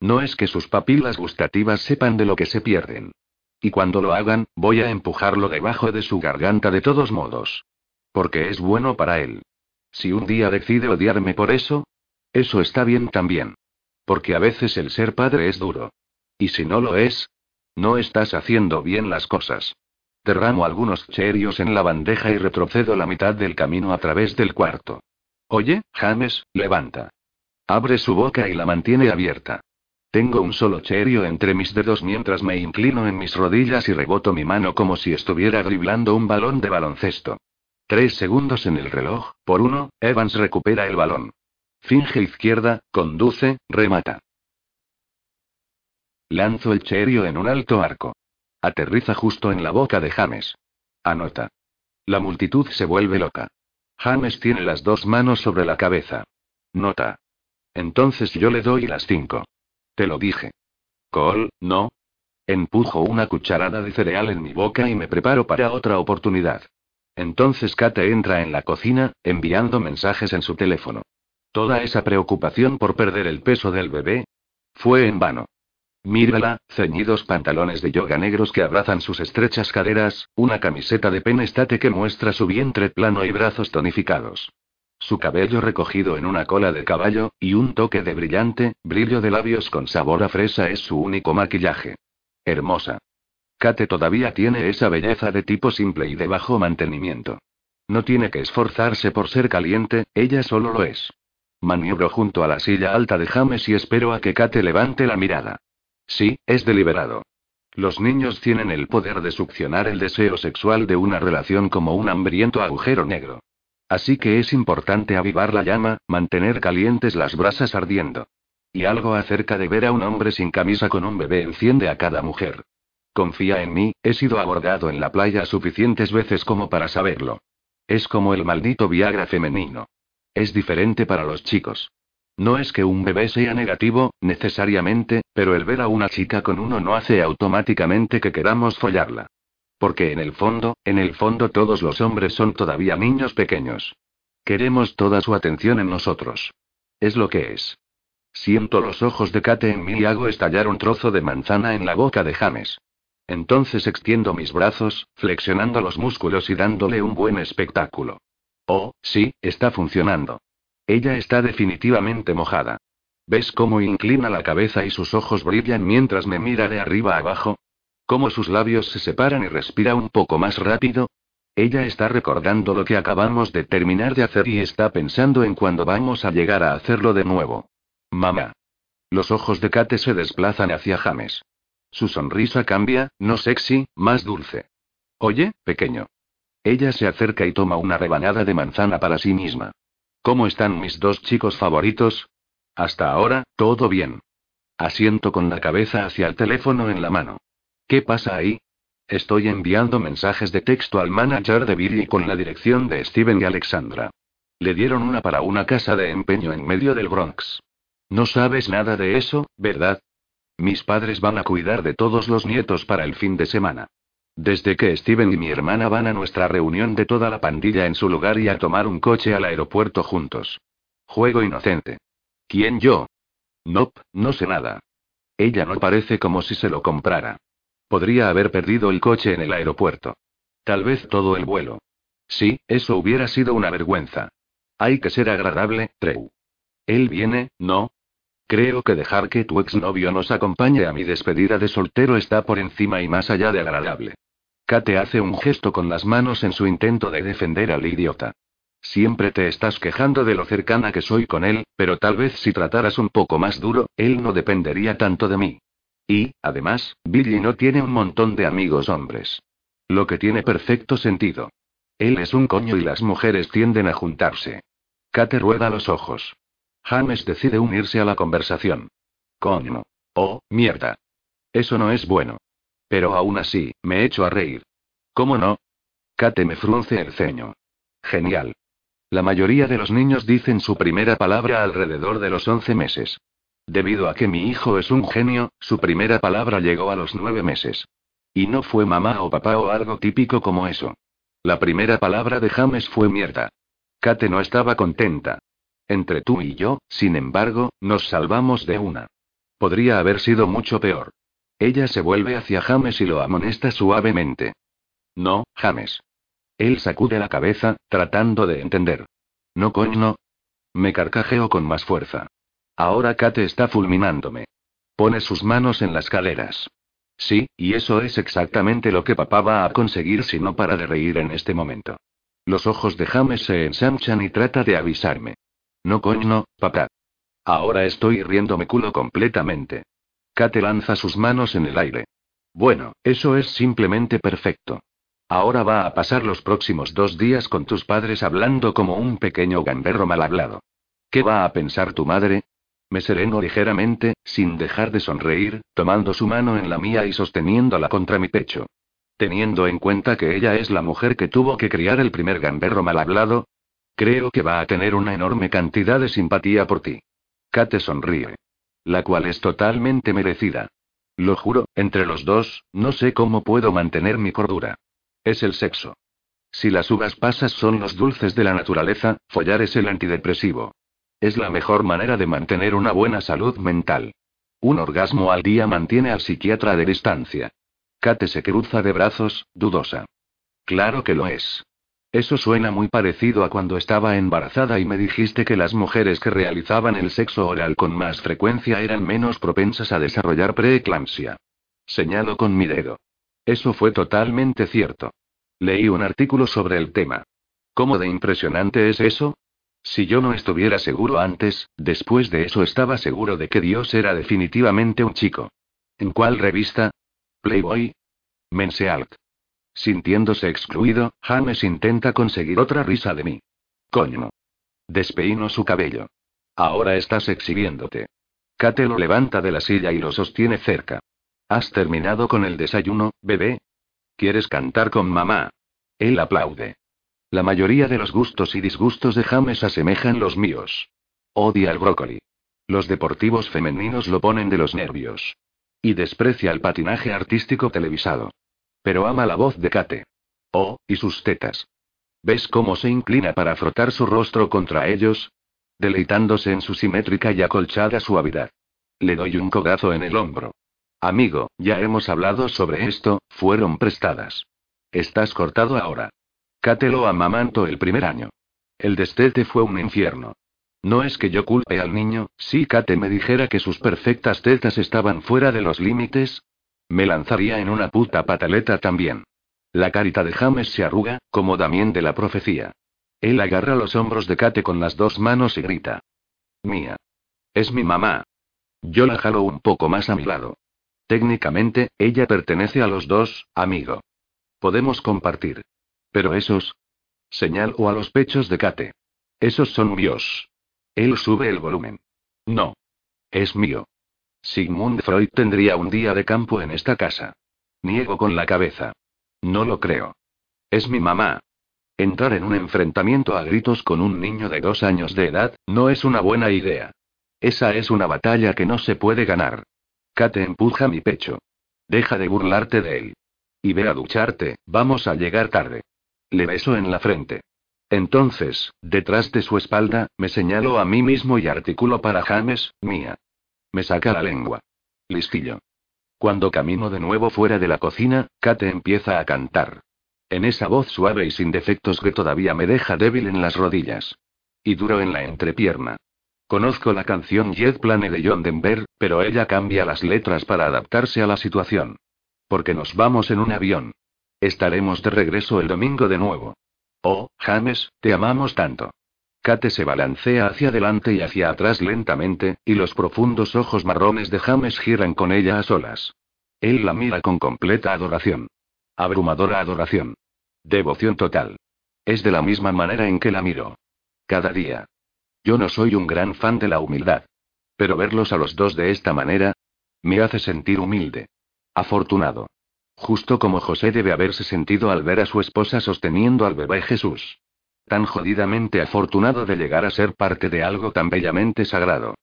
No es que sus papilas gustativas sepan de lo que se pierden. Y cuando lo hagan, voy a empujarlo debajo de su garganta de todos modos. Porque es bueno para él. Si un día decide odiarme por eso, eso está bien también. Porque a veces el ser padre es duro. Y si no lo es, no estás haciendo bien las cosas. Derramo algunos cherios en la bandeja y retrocedo la mitad del camino a través del cuarto. Oye, James, levanta. Abre su boca y la mantiene abierta. Tengo un solo cherio entre mis dedos mientras me inclino en mis rodillas y reboto mi mano como si estuviera driblando un balón de baloncesto. Tres segundos en el reloj, por uno, Evans recupera el balón. Finge izquierda, conduce, remata. Lanzo el cherio en un alto arco. Aterriza justo en la boca de James. Anota. La multitud se vuelve loca. James tiene las dos manos sobre la cabeza. Nota. Entonces yo le doy las cinco. Te lo dije. Cole, no. Empujo una cucharada de cereal en mi boca y me preparo para otra oportunidad. Entonces Kate entra en la cocina, enviando mensajes en su teléfono. Toda esa preocupación por perder el peso del bebé fue en vano. Mírala, ceñidos pantalones de yoga negros que abrazan sus estrechas caderas, una camiseta de penestate que muestra su vientre plano y brazos tonificados. Su cabello recogido en una cola de caballo, y un toque de brillante, brillo de labios con sabor a fresa es su único maquillaje. Hermosa. Kate todavía tiene esa belleza de tipo simple y de bajo mantenimiento. No tiene que esforzarse por ser caliente, ella solo lo es. Maniobro junto a la silla alta de James y espero a que Kate levante la mirada. Sí, es deliberado. Los niños tienen el poder de succionar el deseo sexual de una relación como un hambriento agujero negro. Así que es importante avivar la llama, mantener calientes las brasas ardiendo. Y algo acerca de ver a un hombre sin camisa con un bebé enciende a cada mujer. Confía en mí, he sido abordado en la playa suficientes veces como para saberlo. Es como el maldito Viagra femenino. Es diferente para los chicos. No es que un bebé sea negativo, necesariamente, pero el ver a una chica con uno no hace automáticamente que queramos follarla. Porque en el fondo, en el fondo todos los hombres son todavía niños pequeños. Queremos toda su atención en nosotros. Es lo que es. Siento los ojos de Kate en mí y hago estallar un trozo de manzana en la boca de James. Entonces extiendo mis brazos, flexionando los músculos y dándole un buen espectáculo. Oh, sí, está funcionando. Ella está definitivamente mojada. ¿Ves cómo inclina la cabeza y sus ojos brillan mientras me mira de arriba abajo? Cómo sus labios se separan y respira un poco más rápido. Ella está recordando lo que acabamos de terminar de hacer y está pensando en cuándo vamos a llegar a hacerlo de nuevo. Mamá. Los ojos de Kate se desplazan hacia James. Su sonrisa cambia, no sexy, más dulce. Oye, pequeño. Ella se acerca y toma una rebanada de manzana para sí misma. ¿Cómo están mis dos chicos favoritos? Hasta ahora, todo bien. Asiento con la cabeza hacia el teléfono en la mano. ¿Qué pasa ahí? Estoy enviando mensajes de texto al manager de Billy con la dirección de Steven y Alexandra. Le dieron una para una casa de empeño en medio del Bronx. No sabes nada de eso, ¿verdad? Mis padres van a cuidar de todos los nietos para el fin de semana. Desde que Steven y mi hermana van a nuestra reunión de toda la pandilla en su lugar y a tomar un coche al aeropuerto juntos. Juego inocente. ¿Quién yo? Nope, no sé nada. Ella no parece como si se lo comprara. Podría haber perdido el coche en el aeropuerto. Tal vez todo el vuelo. Sí, eso hubiera sido una vergüenza. Hay que ser agradable, Treu. Él viene, ¿no? Creo que dejar que tu exnovio nos acompañe a mi despedida de soltero está por encima y más allá de agradable. Kate hace un gesto con las manos en su intento de defender al idiota. Siempre te estás quejando de lo cercana que soy con él, pero tal vez si trataras un poco más duro, él no dependería tanto de mí. Y, además, Billy no tiene un montón de amigos hombres. Lo que tiene perfecto sentido. Él es un coño y las mujeres tienden a juntarse. Kate rueda los ojos. James decide unirse a la conversación. Coño. Oh, mierda. Eso no es bueno. Pero aún así, me echo a reír. ¿Cómo no? Kate me frunce el ceño. Genial. La mayoría de los niños dicen su primera palabra alrededor de los 11 meses. Debido a que mi hijo es un genio, su primera palabra llegó a los nueve meses. Y no fue mamá o papá o algo típico como eso. La primera palabra de James fue mierda. Kate no estaba contenta. Entre tú y yo, sin embargo, nos salvamos de una. Podría haber sido mucho peor. Ella se vuelve hacia James y lo amonesta suavemente. No, James. Él sacude la cabeza, tratando de entender. No coño. Me carcajeo con más fuerza. Ahora Kate está fulminándome. Pone sus manos en las caderas. Sí, y eso es exactamente lo que papá va a conseguir si no para de reír en este momento. Los ojos de James se ensanchan y trata de avisarme. No coño, papá. Ahora estoy riéndome culo completamente. Kate lanza sus manos en el aire. Bueno, eso es simplemente perfecto. Ahora va a pasar los próximos dos días con tus padres hablando como un pequeño gamberro mal hablado. ¿Qué va a pensar tu madre? Me sereno ligeramente, sin dejar de sonreír, tomando su mano en la mía y sosteniéndola contra mi pecho. Teniendo en cuenta que ella es la mujer que tuvo que criar el primer gamberro mal hablado, Creo que va a tener una enorme cantidad de simpatía por ti. Kate sonríe. La cual es totalmente merecida. Lo juro, entre los dos, no sé cómo puedo mantener mi cordura. Es el sexo. Si las uvas pasas son los dulces de la naturaleza, follar es el antidepresivo. Es la mejor manera de mantener una buena salud mental. Un orgasmo al día mantiene al psiquiatra de distancia. Kate se cruza de brazos, dudosa. Claro que lo es. Eso suena muy parecido a cuando estaba embarazada y me dijiste que las mujeres que realizaban el sexo oral con más frecuencia eran menos propensas a desarrollar preeclampsia. Señalo con mi dedo. Eso fue totalmente cierto. Leí un artículo sobre el tema. ¿Cómo de impresionante es eso? Si yo no estuviera seguro antes, después de eso estaba seguro de que Dios era definitivamente un chico. ¿En cuál revista? Playboy. Mensealt. Sintiéndose excluido, James intenta conseguir otra risa de mí. Coño. Despeino su cabello. Ahora estás exhibiéndote. Kate lo levanta de la silla y lo sostiene cerca. ¿Has terminado con el desayuno, bebé? ¿Quieres cantar con mamá? Él aplaude. La mayoría de los gustos y disgustos de James asemejan los míos. Odia el brócoli. Los deportivos femeninos lo ponen de los nervios. Y desprecia el patinaje artístico televisado. Pero ama la voz de Kate. Oh, y sus tetas. ¿Ves cómo se inclina para frotar su rostro contra ellos? Deleitándose en su simétrica y acolchada suavidad. Le doy un cogazo en el hombro. Amigo, ya hemos hablado sobre esto, fueron prestadas. Estás cortado ahora. Kate lo amamanto el primer año. El destete fue un infierno. No es que yo culpe al niño, si Kate me dijera que sus perfectas tetas estaban fuera de los límites, me lanzaría en una puta pataleta también. La carita de James se arruga, como Damien de la profecía. Él agarra los hombros de Kate con las dos manos y grita. Mía. Es mi mamá. Yo la jalo un poco más a mi lado. Técnicamente, ella pertenece a los dos, amigo. Podemos compartir. Pero esos. Señalo a los pechos de Kate. Esos son míos. Él sube el volumen. No. Es mío. Sigmund Freud tendría un día de campo en esta casa. Niego con la cabeza. No lo creo. Es mi mamá. Entrar en un enfrentamiento a gritos con un niño de dos años de edad, no es una buena idea. Esa es una batalla que no se puede ganar. Kate empuja mi pecho. Deja de burlarte de él. Y ve a ducharte, vamos a llegar tarde. Le beso en la frente. Entonces, detrás de su espalda, me señalo a mí mismo y articulo para James, mía. Me saca la lengua. Listillo. Cuando camino de nuevo fuera de la cocina, Kate empieza a cantar. En esa voz suave y sin defectos que todavía me deja débil en las rodillas. Y duro en la entrepierna. Conozco la canción Jet Plane de John Denver, pero ella cambia las letras para adaptarse a la situación. Porque nos vamos en un avión. Estaremos de regreso el domingo de nuevo. Oh, James, te amamos tanto. Kate se balancea hacia adelante y hacia atrás lentamente, y los profundos ojos marrones de James giran con ella a solas. Él la mira con completa adoración. Abrumadora adoración. Devoción total. Es de la misma manera en que la miro. Cada día. Yo no soy un gran fan de la humildad. Pero verlos a los dos de esta manera, me hace sentir humilde. Afortunado. Justo como José debe haberse sentido al ver a su esposa sosteniendo al bebé Jesús. Tan jodidamente afortunado de llegar a ser parte de algo tan bellamente sagrado.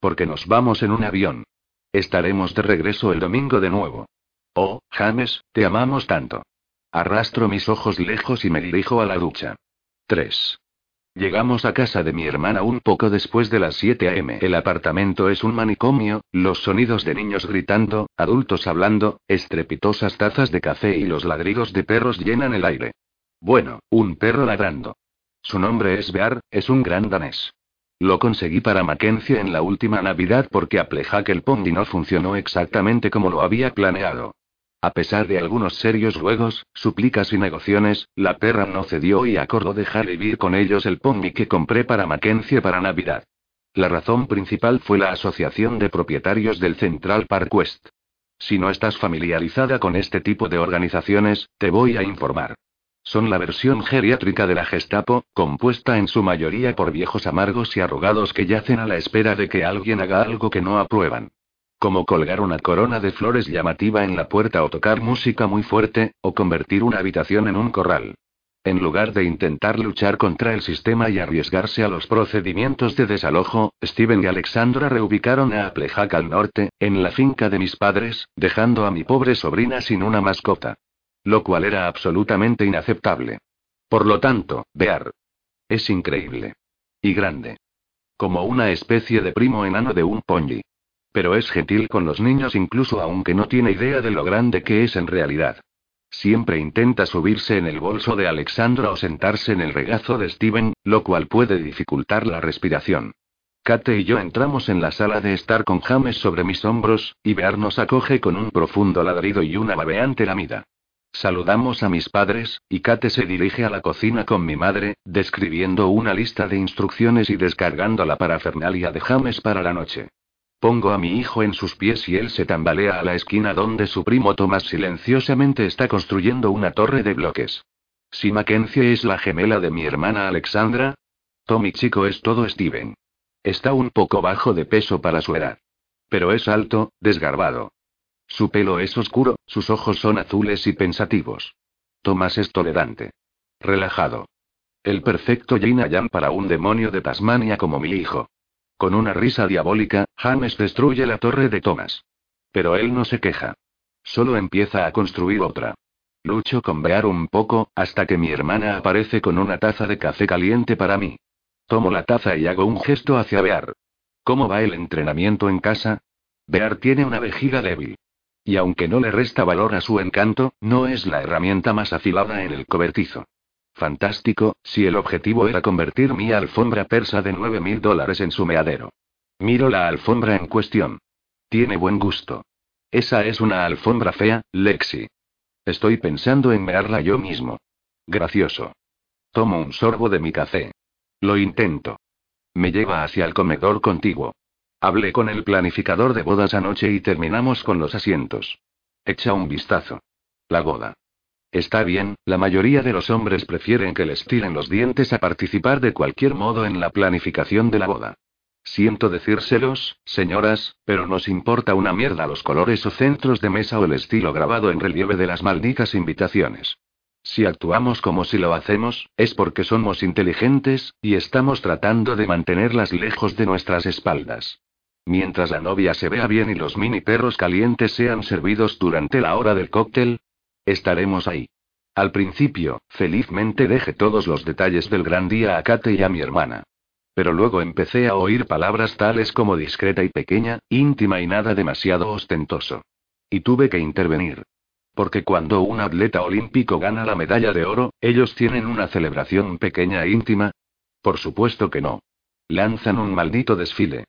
Porque nos vamos en un avión. Estaremos de regreso el domingo de nuevo. Oh, James, te amamos tanto. Arrastro mis ojos lejos y me dirijo a la ducha. 3. Llegamos a casa de mi hermana un poco después de las 7 a.m. El apartamento es un manicomio, los sonidos de niños gritando, adultos hablando, estrepitosas tazas de café y los ladridos de perros llenan el aire. Bueno, un perro ladrando. Su nombre es Bear, es un gran danés. Lo conseguí para Mackenzie en la última Navidad porque a el Pony no funcionó exactamente como lo había planeado. A pesar de algunos serios ruegos, súplicas y negociaciones, la perra no cedió y acordó dejar vivir con ellos el pony que compré para Mackenzie para Navidad. La razón principal fue la asociación de propietarios del Central Park West. Si no estás familiarizada con este tipo de organizaciones, te voy a informar. Son la versión geriátrica de la Gestapo, compuesta en su mayoría por viejos amargos y arrugados que yacen a la espera de que alguien haga algo que no aprueban. Como colgar una corona de flores llamativa en la puerta o tocar música muy fuerte, o convertir una habitación en un corral. En lugar de intentar luchar contra el sistema y arriesgarse a los procedimientos de desalojo, Steven y Alexandra reubicaron a Applejack al norte, en la finca de mis padres, dejando a mi pobre sobrina sin una mascota. Lo cual era absolutamente inaceptable. Por lo tanto, Bear. Es increíble. Y grande. Como una especie de primo enano de un ponji. Pero es gentil con los niños incluso aunque no tiene idea de lo grande que es en realidad. Siempre intenta subirse en el bolso de Alexandra o sentarse en el regazo de Steven, lo cual puede dificultar la respiración. Kate y yo entramos en la sala de estar con James sobre mis hombros, y Bear nos acoge con un profundo ladrido y una babeante lamida. Saludamos a mis padres, y Kate se dirige a la cocina con mi madre, describiendo una lista de instrucciones y descargando la parafernalia de James para la noche. Pongo a mi hijo en sus pies y él se tambalea a la esquina donde su primo Thomas silenciosamente está construyendo una torre de bloques. Si Mackenzie es la gemela de mi hermana Alexandra, Tommy chico es todo Steven. Está un poco bajo de peso para su edad. Pero es alto, desgarbado. Su pelo es oscuro, sus ojos son azules y pensativos. Thomas es tolerante. Relajado. El perfecto Yin para un demonio de Tasmania como mi hijo. Con una risa diabólica, James destruye la torre de Thomas. Pero él no se queja. Solo empieza a construir otra. Lucho con Bear un poco, hasta que mi hermana aparece con una taza de café caliente para mí. Tomo la taza y hago un gesto hacia Bear. ¿Cómo va el entrenamiento en casa? Bear tiene una vejiga débil. Y aunque no le resta valor a su encanto, no es la herramienta más afilada en el cobertizo. Fantástico, si el objetivo era convertir mi alfombra persa de 9 mil dólares en su meadero. Miro la alfombra en cuestión. Tiene buen gusto. Esa es una alfombra fea, Lexi. Estoy pensando en mearla yo mismo. Gracioso. Tomo un sorbo de mi café. Lo intento. Me lleva hacia el comedor contiguo. Hablé con el planificador de bodas anoche y terminamos con los asientos. Echa un vistazo. La boda. Está bien, la mayoría de los hombres prefieren que les tiren los dientes a participar de cualquier modo en la planificación de la boda. Siento decírselos, señoras, pero nos importa una mierda los colores o centros de mesa o el estilo grabado en relieve de las malditas invitaciones. Si actuamos como si lo hacemos, es porque somos inteligentes, y estamos tratando de mantenerlas lejos de nuestras espaldas. Mientras la novia se vea bien y los mini perros calientes sean servidos durante la hora del cóctel, Estaremos ahí. Al principio, felizmente dejé todos los detalles del gran día a Kate y a mi hermana. Pero luego empecé a oír palabras tales como discreta y pequeña, íntima y nada demasiado ostentoso. Y tuve que intervenir. Porque cuando un atleta olímpico gana la medalla de oro, ellos tienen una celebración pequeña e íntima. Por supuesto que no. Lanzan un maldito desfile.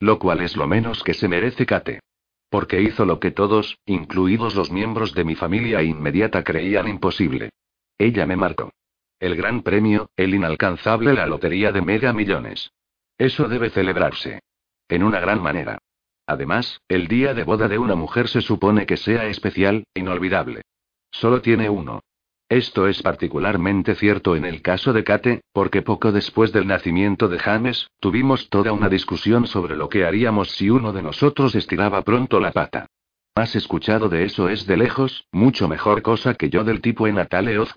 Lo cual es lo menos que se merece Kate. Porque hizo lo que todos, incluidos los miembros de mi familia inmediata, creían imposible. Ella me marcó. El gran premio, el inalcanzable, la lotería de mega millones. Eso debe celebrarse. En una gran manera. Además, el día de boda de una mujer se supone que sea especial, inolvidable. Solo tiene uno. Esto es particularmente cierto en el caso de Kate, porque poco después del nacimiento de James, tuvimos toda una discusión sobre lo que haríamos si uno de nosotros estiraba pronto la pata. ¿Has escuchado de eso es de lejos, mucho mejor cosa que yo del tipo en Natale of?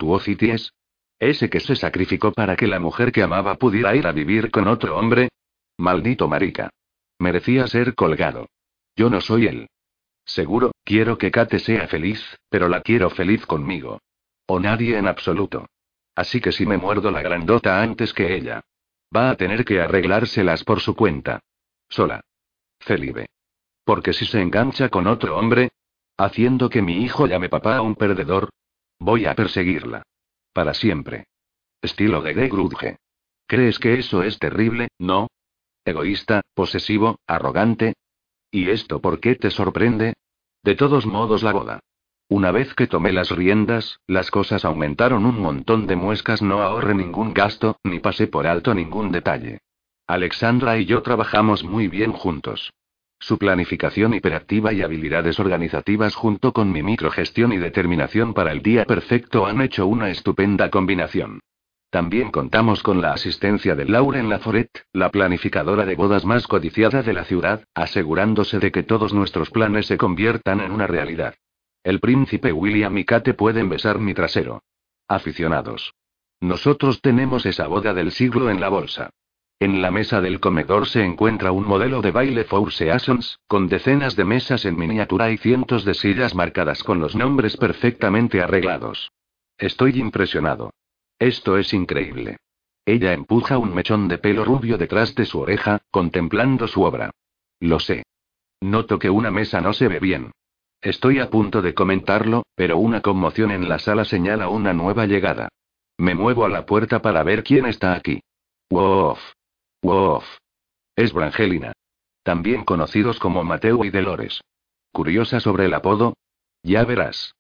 Ese que se sacrificó para que la mujer que amaba pudiera ir a vivir con otro hombre. Maldito marica. Merecía ser colgado. Yo no soy él. Seguro, quiero que Kate sea feliz, pero la quiero feliz conmigo. O nadie en absoluto. Así que si me muerdo la grandota antes que ella. Va a tener que arreglárselas por su cuenta. Sola. Celibe. Porque si se engancha con otro hombre, haciendo que mi hijo llame papá a un perdedor, voy a perseguirla. Para siempre. Estilo de Grudge. ¿Crees que eso es terrible, no? Egoísta, posesivo, arrogante. ¿Y esto por qué te sorprende? De todos modos, la boda. Una vez que tomé las riendas, las cosas aumentaron un montón de muescas, no ahorré ningún gasto, ni pasé por alto ningún detalle. Alexandra y yo trabajamos muy bien juntos. Su planificación hiperactiva y habilidades organizativas junto con mi microgestión y determinación para el día perfecto han hecho una estupenda combinación. También contamos con la asistencia de Lauren Laforet, la planificadora de bodas más codiciada de la ciudad, asegurándose de que todos nuestros planes se conviertan en una realidad. El príncipe William y Kate pueden besar mi trasero. Aficionados. Nosotros tenemos esa boda del siglo en la bolsa. En la mesa del comedor se encuentra un modelo de baile Four Seasons, con decenas de mesas en miniatura y cientos de sillas marcadas con los nombres perfectamente arreglados. Estoy impresionado. Esto es increíble. Ella empuja un mechón de pelo rubio detrás de su oreja, contemplando su obra. Lo sé. Noto que una mesa no se ve bien. Estoy a punto de comentarlo, pero una conmoción en la sala señala una nueva llegada. Me muevo a la puerta para ver quién está aquí. Wof. Wof. Es Brangelina. También conocidos como Mateo y Dolores. ¿Curiosa sobre el apodo? Ya verás.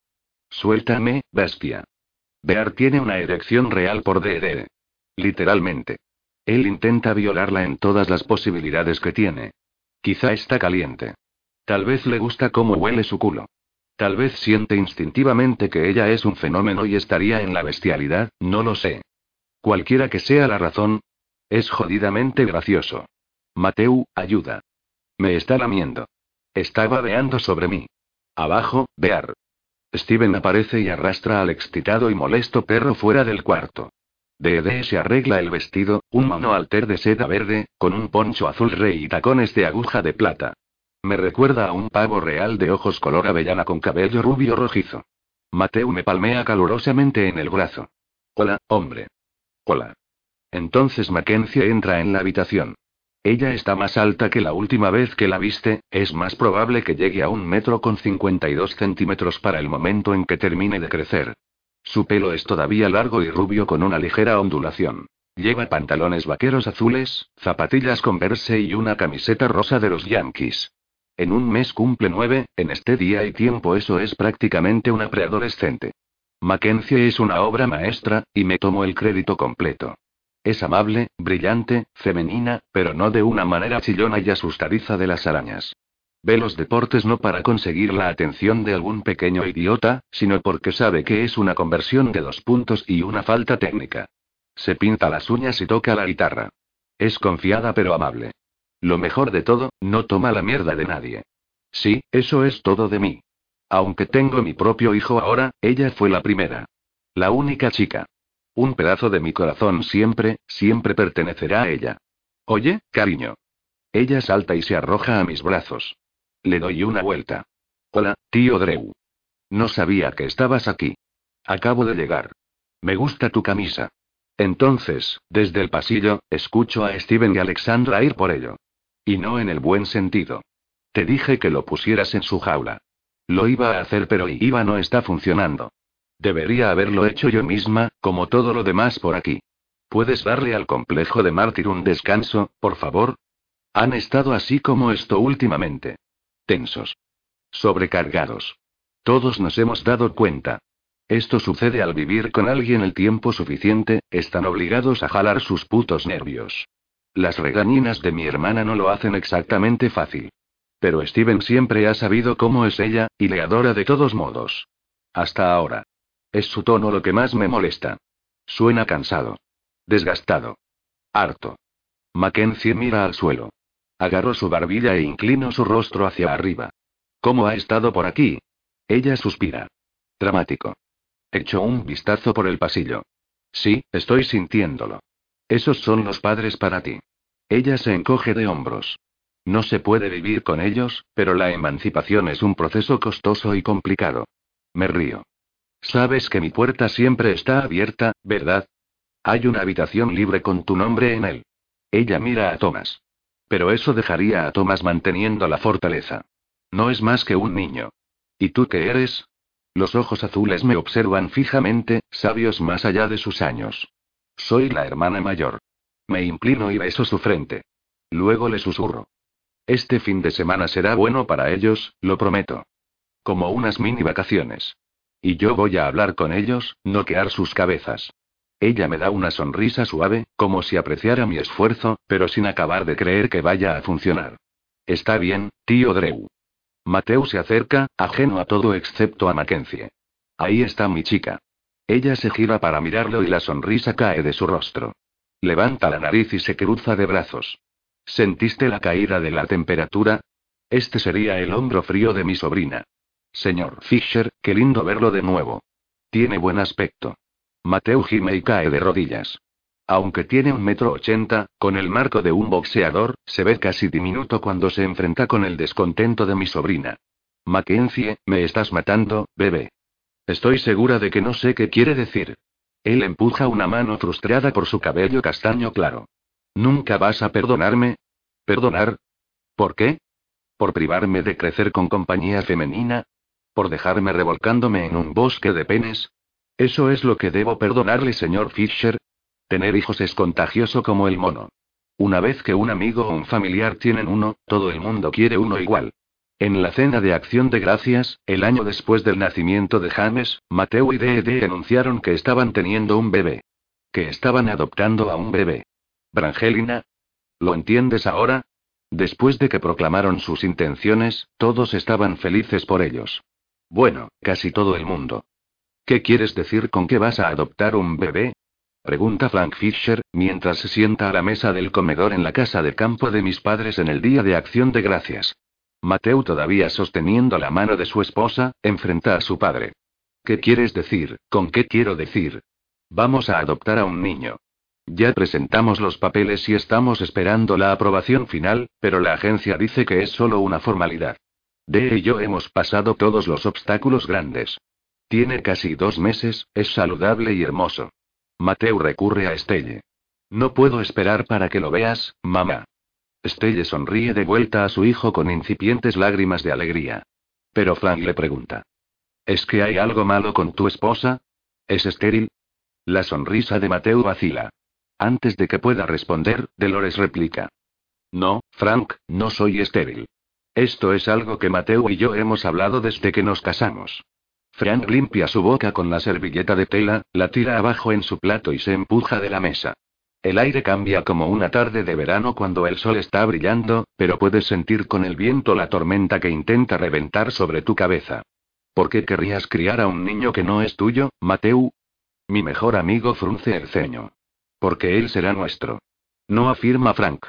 Suéltame, bestia. Bear tiene una erección real por DD. Literalmente. Él intenta violarla en todas las posibilidades que tiene. Quizá está caliente. Tal vez le gusta cómo huele su culo. Tal vez siente instintivamente que ella es un fenómeno y estaría en la bestialidad, no lo sé. Cualquiera que sea la razón, es jodidamente gracioso. Mateu, ayuda. Me está lamiendo. Está babeando sobre mí. Abajo, Bear. Steven aparece y arrastra al excitado y molesto perro fuera del cuarto. Dede se arregla el vestido, un mono alter de seda verde, con un poncho azul rey y tacones de aguja de plata. Me recuerda a un pavo real de ojos color avellana con cabello rubio rojizo. Mateo me palmea calurosamente en el brazo. Hola, hombre. Hola. Entonces Mackenzie entra en la habitación. Ella está más alta que la última vez que la viste, es más probable que llegue a un metro con 52 centímetros para el momento en que termine de crecer. Su pelo es todavía largo y rubio con una ligera ondulación. Lleva pantalones vaqueros azules, zapatillas con verse y una camiseta rosa de los Yankees. En un mes cumple nueve, en este día y tiempo eso es prácticamente una preadolescente. Mackenzie es una obra maestra, y me tomo el crédito completo. Es amable, brillante, femenina, pero no de una manera chillona y asustadiza de las arañas. Ve los deportes no para conseguir la atención de algún pequeño idiota, sino porque sabe que es una conversión de dos puntos y una falta técnica. Se pinta las uñas y toca la guitarra. Es confiada pero amable. Lo mejor de todo, no toma la mierda de nadie. Sí, eso es todo de mí. Aunque tengo mi propio hijo ahora, ella fue la primera. La única chica. Un pedazo de mi corazón siempre, siempre pertenecerá a ella. Oye, cariño. Ella salta y se arroja a mis brazos. Le doy una vuelta. Hola, tío Drew. No sabía que estabas aquí. Acabo de llegar. Me gusta tu camisa. Entonces, desde el pasillo, escucho a Steven y Alexandra ir por ello. Y no en el buen sentido. Te dije que lo pusieras en su jaula. Lo iba a hacer pero Iva no está funcionando. Debería haberlo hecho yo misma, como todo lo demás por aquí. ¿Puedes darle al complejo de mártir un descanso, por favor? Han estado así como esto últimamente. Tensos. Sobrecargados. Todos nos hemos dado cuenta. Esto sucede al vivir con alguien el tiempo suficiente, están obligados a jalar sus putos nervios. Las regañinas de mi hermana no lo hacen exactamente fácil. Pero Steven siempre ha sabido cómo es ella, y le adora de todos modos. Hasta ahora. Es su tono lo que más me molesta. Suena cansado. Desgastado. Harto. Mackenzie mira al suelo. Agarró su barbilla e inclinó su rostro hacia arriba. ¿Cómo ha estado por aquí? Ella suspira. Dramático. Echó un vistazo por el pasillo. Sí, estoy sintiéndolo. Esos son los padres para ti. Ella se encoge de hombros. No se puede vivir con ellos, pero la emancipación es un proceso costoso y complicado. Me río. Sabes que mi puerta siempre está abierta, ¿verdad? Hay una habitación libre con tu nombre en él. Ella mira a Thomas. Pero eso dejaría a Thomas manteniendo la fortaleza. No es más que un niño. ¿Y tú qué eres? Los ojos azules me observan fijamente, sabios más allá de sus años. Soy la hermana mayor. Me inclino y beso su frente. Luego le susurro. Este fin de semana será bueno para ellos, lo prometo. Como unas mini vacaciones. Y yo voy a hablar con ellos, noquear sus cabezas. Ella me da una sonrisa suave, como si apreciara mi esfuerzo, pero sin acabar de creer que vaya a funcionar. Está bien, tío Drew. Mateo se acerca, ajeno a todo excepto a Mackenzie. Ahí está mi chica. Ella se gira para mirarlo y la sonrisa cae de su rostro. Levanta la nariz y se cruza de brazos. ¿Sentiste la caída de la temperatura? Este sería el hombro frío de mi sobrina. Señor Fisher, qué lindo verlo de nuevo. Tiene buen aspecto. Mateo gime y cae de rodillas. Aunque tiene un metro ochenta, con el marco de un boxeador, se ve casi diminuto cuando se enfrenta con el descontento de mi sobrina. Mackenzie, me estás matando, bebé. Estoy segura de que no sé qué quiere decir. Él empuja una mano frustrada por su cabello castaño claro. ¿Nunca vas a perdonarme? ¿Perdonar? ¿Por qué? ¿Por privarme de crecer con compañía femenina? ¿Por dejarme revolcándome en un bosque de penes? Eso es lo que debo perdonarle, señor Fisher. Tener hijos es contagioso como el mono. Una vez que un amigo o un familiar tienen uno, todo el mundo quiere uno igual. En la cena de acción de gracias, el año después del nacimiento de James, Mateo y D.D. anunciaron que estaban teniendo un bebé. Que estaban adoptando a un bebé. Brangelina. ¿Lo entiendes ahora? Después de que proclamaron sus intenciones, todos estaban felices por ellos. Bueno, casi todo el mundo. ¿Qué quieres decir con que vas a adoptar un bebé? Pregunta Frank Fisher, mientras se sienta a la mesa del comedor en la casa de campo de mis padres en el Día de Acción de Gracias. Mateo, todavía sosteniendo la mano de su esposa, enfrenta a su padre. ¿Qué quieres decir? ¿Con qué quiero decir? Vamos a adoptar a un niño. Ya presentamos los papeles y estamos esperando la aprobación final, pero la agencia dice que es solo una formalidad. De y yo hemos pasado todos los obstáculos grandes. Tiene casi dos meses, es saludable y hermoso. Mateo recurre a Estelle. No puedo esperar para que lo veas, mamá. Estelle sonríe de vuelta a su hijo con incipientes lágrimas de alegría. Pero Frank le pregunta. ¿Es que hay algo malo con tu esposa? ¿Es estéril? La sonrisa de Mateo vacila. Antes de que pueda responder, Dolores replica. No, Frank, no soy estéril. Esto es algo que Mateo y yo hemos hablado desde que nos casamos. Frank limpia su boca con la servilleta de tela, la tira abajo en su plato y se empuja de la mesa. El aire cambia como una tarde de verano cuando el sol está brillando, pero puedes sentir con el viento la tormenta que intenta reventar sobre tu cabeza. ¿Por qué querrías criar a un niño que no es tuyo, Mateu? Mi mejor amigo frunce el ceño. Porque él será nuestro. No afirma Frank.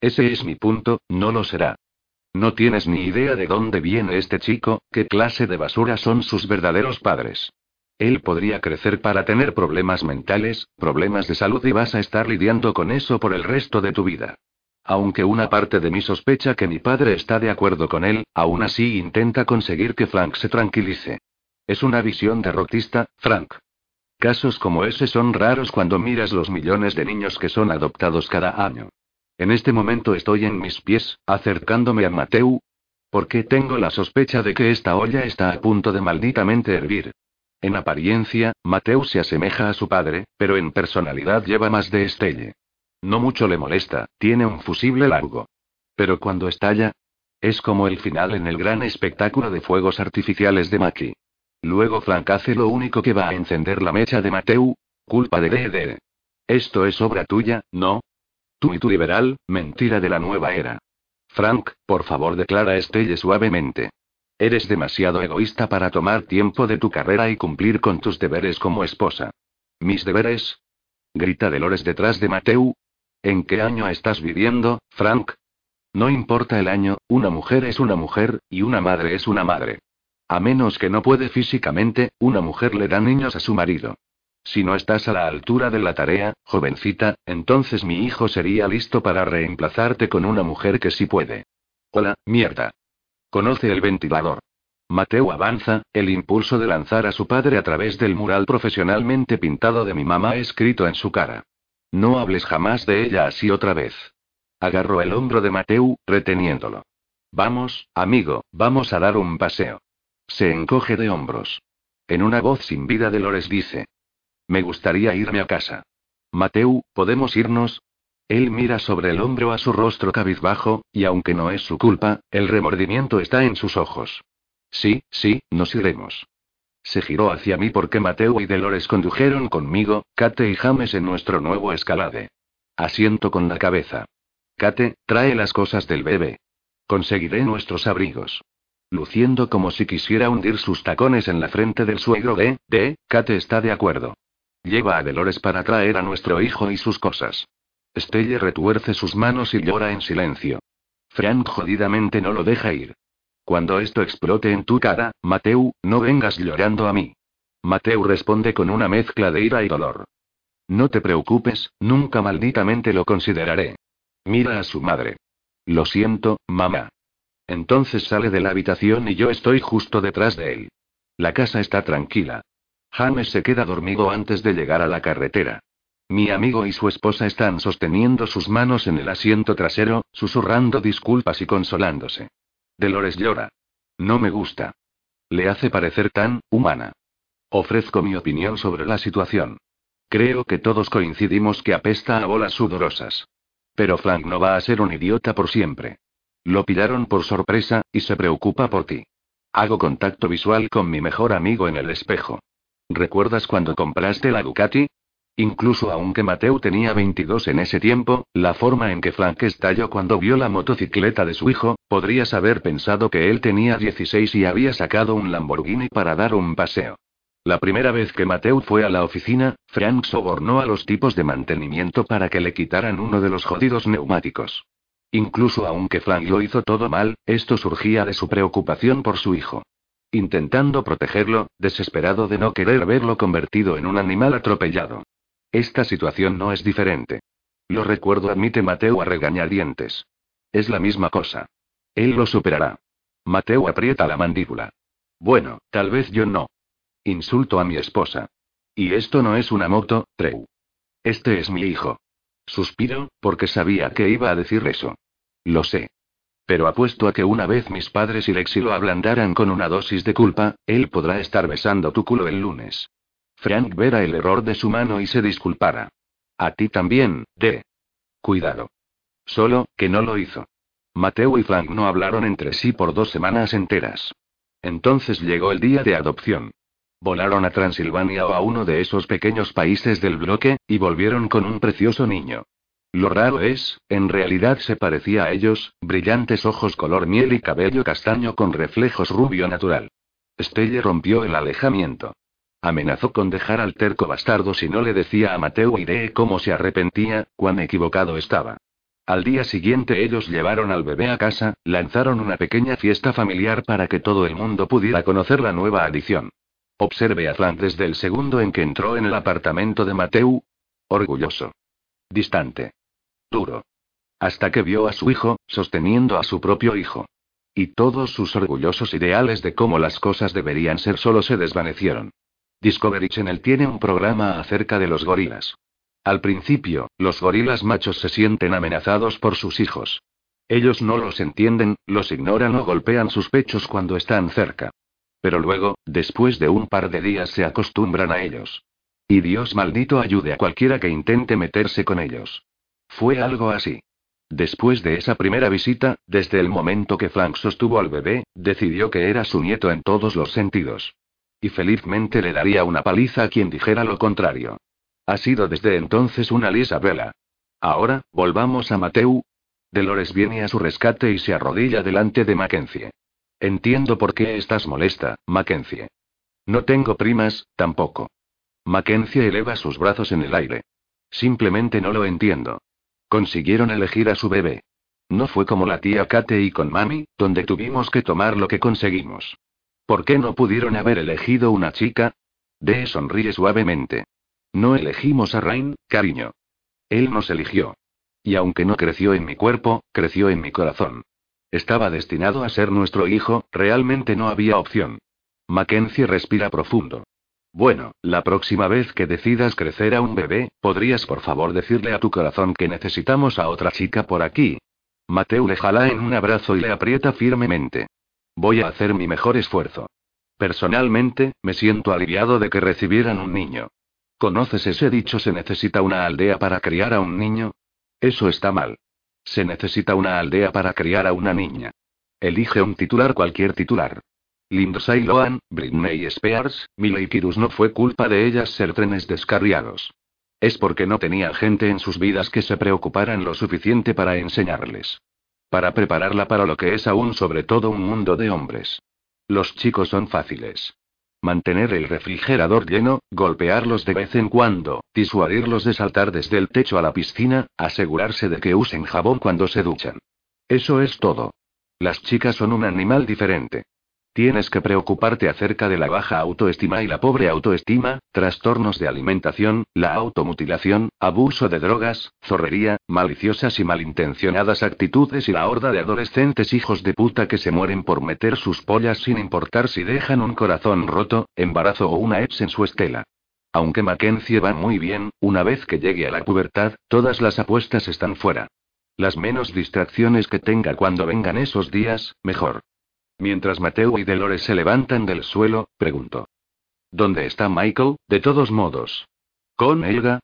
Ese es mi punto, no lo será. No tienes ni idea de dónde viene este chico, qué clase de basura son sus verdaderos padres. Él podría crecer para tener problemas mentales, problemas de salud y vas a estar lidiando con eso por el resto de tu vida. Aunque una parte de mí sospecha que mi padre está de acuerdo con él, aún así intenta conseguir que Frank se tranquilice. Es una visión derrotista, Frank. Casos como ese son raros cuando miras los millones de niños que son adoptados cada año. En este momento estoy en mis pies, acercándome a Mateu. Porque tengo la sospecha de que esta olla está a punto de malditamente hervir. En apariencia, Mateo se asemeja a su padre, pero en personalidad lleva más de Estelle. No mucho le molesta, tiene un fusible largo. Pero cuando estalla, es como el final en el gran espectáculo de fuegos artificiales de Maki. Luego Frank hace lo único que va a encender la mecha de Mateu. Culpa de D.D. Esto es obra tuya, ¿no? Tú y tu liberal, mentira de la nueva era. Frank, por favor, declara Estelle suavemente. Eres demasiado egoísta para tomar tiempo de tu carrera y cumplir con tus deberes como esposa. ¿Mis deberes? Grita Dolores detrás de Mateu. ¿En qué año estás viviendo, Frank? No importa el año, una mujer es una mujer, y una madre es una madre. A menos que no puede físicamente, una mujer le da niños a su marido. Si no estás a la altura de la tarea, jovencita, entonces mi hijo sería listo para reemplazarte con una mujer que sí puede. Hola, mierda. Conoce el ventilador. Mateo avanza, el impulso de lanzar a su padre a través del mural profesionalmente pintado de mi mamá escrito en su cara. No hables jamás de ella así otra vez. Agarró el hombro de Mateu, reteniéndolo. Vamos, amigo, vamos a dar un paseo. Se encoge de hombros. En una voz sin vida Dolores dice. Me gustaría irme a casa. Mateu, ¿podemos irnos? Él mira sobre el hombro a su rostro cabizbajo, y aunque no es su culpa, el remordimiento está en sus ojos. Sí, sí, nos iremos. Se giró hacia mí porque Mateo y Dolores condujeron conmigo, Kate y James en nuestro nuevo escalade. Asiento con la cabeza. Kate, trae las cosas del bebé. Conseguiré nuestros abrigos. Luciendo como si quisiera hundir sus tacones en la frente del suegro de, de, Kate está de acuerdo. Lleva a Dolores para traer a nuestro hijo y sus cosas. Stelle retuerce sus manos y llora en silencio. Frank jodidamente no lo deja ir. Cuando esto explote en tu cara, Mateu, no vengas llorando a mí. Mateu responde con una mezcla de ira y dolor. No te preocupes, nunca malditamente lo consideraré. Mira a su madre. Lo siento, mamá. Entonces sale de la habitación y yo estoy justo detrás de él. La casa está tranquila. James se queda dormido antes de llegar a la carretera. Mi amigo y su esposa están sosteniendo sus manos en el asiento trasero, susurrando disculpas y consolándose. Dolores llora. No me gusta. Le hace parecer tan humana. Ofrezco mi opinión sobre la situación. Creo que todos coincidimos que apesta a bolas sudorosas. Pero Frank no va a ser un idiota por siempre. Lo pillaron por sorpresa, y se preocupa por ti. Hago contacto visual con mi mejor amigo en el espejo. ¿Recuerdas cuando compraste la Ducati? Incluso aunque Mateo tenía 22 en ese tiempo, la forma en que Frank estalló cuando vio la motocicleta de su hijo, podrías haber pensado que él tenía 16 y había sacado un Lamborghini para dar un paseo. La primera vez que Mateo fue a la oficina, Frank sobornó a los tipos de mantenimiento para que le quitaran uno de los jodidos neumáticos. Incluso aunque Frank lo hizo todo mal, esto surgía de su preocupación por su hijo. Intentando protegerlo, desesperado de no querer verlo convertido en un animal atropellado. Esta situación no es diferente. Lo recuerdo, admite Mateo a regañadientes. Es la misma cosa. Él lo superará. Mateo aprieta la mandíbula. Bueno, tal vez yo no. Insulto a mi esposa. Y esto no es una moto, Treu. Este es mi hijo. Suspiro, porque sabía que iba a decir eso. Lo sé. Pero apuesto a que una vez mis padres y Lexi lo ablandaran con una dosis de culpa, él podrá estar besando tu culo el lunes. Frank verá el error de su mano y se disculpara. A ti también, de. Cuidado. Solo, que no lo hizo. Mateo y Frank no hablaron entre sí por dos semanas enteras. Entonces llegó el día de adopción. Volaron a Transilvania o a uno de esos pequeños países del bloque, y volvieron con un precioso niño. Lo raro es, en realidad se parecía a ellos, brillantes ojos color miel y cabello castaño con reflejos rubio natural. Stelle rompió el alejamiento. Amenazó con dejar al terco bastardo si no le decía a Mateo Idee cómo se arrepentía, cuán equivocado estaba. Al día siguiente ellos llevaron al bebé a casa, lanzaron una pequeña fiesta familiar para que todo el mundo pudiera conocer la nueva adición. Observe a Frank desde el segundo en que entró en el apartamento de Mateu. Orgulloso. Distante. Duro. Hasta que vio a su hijo, sosteniendo a su propio hijo. Y todos sus orgullosos ideales de cómo las cosas deberían ser solo se desvanecieron. Discovery Channel tiene un programa acerca de los gorilas. Al principio, los gorilas machos se sienten amenazados por sus hijos. Ellos no los entienden, los ignoran o golpean sus pechos cuando están cerca. Pero luego, después de un par de días se acostumbran a ellos. Y Dios maldito ayude a cualquiera que intente meterse con ellos. Fue algo así. Después de esa primera visita, desde el momento que Frank sostuvo al bebé, decidió que era su nieto en todos los sentidos. Y felizmente le daría una paliza a quien dijera lo contrario. Ha sido desde entonces una lisa. Ahora, volvamos a Mateu. Dolores viene a su rescate y se arrodilla delante de Mackenzie. Entiendo por qué estás molesta, Mackenzie. No tengo primas, tampoco. Mackenzie eleva sus brazos en el aire. Simplemente no lo entiendo. Consiguieron elegir a su bebé. No fue como la tía Kate y con mami, donde tuvimos que tomar lo que conseguimos. ¿Por qué no pudieron haber elegido una chica? Dee sonríe suavemente. No elegimos a Rain, cariño. Él nos eligió. Y aunque no creció en mi cuerpo, creció en mi corazón. Estaba destinado a ser nuestro hijo, realmente no había opción. Mackenzie respira profundo. Bueno, la próxima vez que decidas crecer a un bebé, ¿podrías por favor decirle a tu corazón que necesitamos a otra chica por aquí? Mateo le jala en un abrazo y le aprieta firmemente. Voy a hacer mi mejor esfuerzo. Personalmente, me siento aliviado de que recibieran un niño. ¿Conoces ese dicho se necesita una aldea para criar a un niño? Eso está mal. Se necesita una aldea para criar a una niña. Elige un titular cualquier titular. Lindsay Lohan, Britney Spears, Miley Kirus no fue culpa de ellas ser trenes descarriados. Es porque no tenían gente en sus vidas que se preocuparan lo suficiente para enseñarles. Para prepararla para lo que es aún sobre todo un mundo de hombres. Los chicos son fáciles. Mantener el refrigerador lleno, golpearlos de vez en cuando, disuadirlos de saltar desde el techo a la piscina, asegurarse de que usen jabón cuando se duchan. Eso es todo. Las chicas son un animal diferente. Tienes que preocuparte acerca de la baja autoestima y la pobre autoestima, trastornos de alimentación, la automutilación, abuso de drogas, zorrería, maliciosas y malintencionadas actitudes y la horda de adolescentes hijos de puta que se mueren por meter sus pollas sin importar si dejan un corazón roto, embarazo o una ex en su estela. Aunque Mackenzie va muy bien, una vez que llegue a la pubertad, todas las apuestas están fuera. Las menos distracciones que tenga cuando vengan esos días, mejor. Mientras Mateo y Dolores se levantan del suelo, pregunto. ¿Dónde está Michael, de todos modos? ¿Con Elga?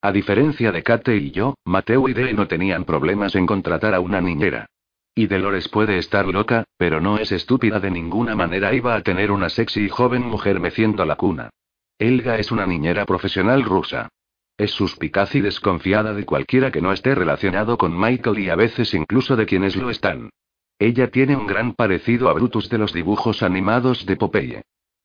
A diferencia de Kate y yo, Mateo y Dee no tenían problemas en contratar a una niñera. Y Dolores puede estar loca, pero no es estúpida de ninguna manera. Iba a tener una sexy y joven mujer meciendo la cuna. Elga es una niñera profesional rusa. Es suspicaz y desconfiada de cualquiera que no esté relacionado con Michael y a veces incluso de quienes lo están. Ella tiene un gran parecido a Brutus de los dibujos animados de Popeye.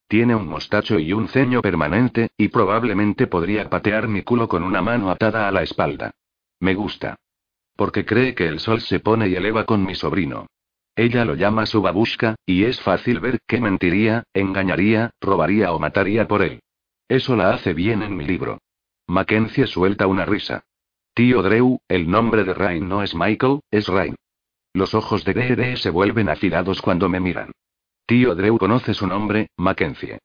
Tiene un mostacho y un ceño permanente, y probablemente podría patear mi culo con una mano atada a la espalda. Me gusta. Porque cree que el sol se pone y eleva con mi sobrino. Ella lo llama su babushka, y es fácil ver que mentiría, engañaría, robaría o mataría por él. Eso la hace bien en mi libro. Mackenzie suelta una risa. Tío Drew, el nombre de Rain no es Michael, es Rain. Los ojos de D.D. se vuelven afilados cuando me miran. Tío Drew conoce su nombre, Mackenzie.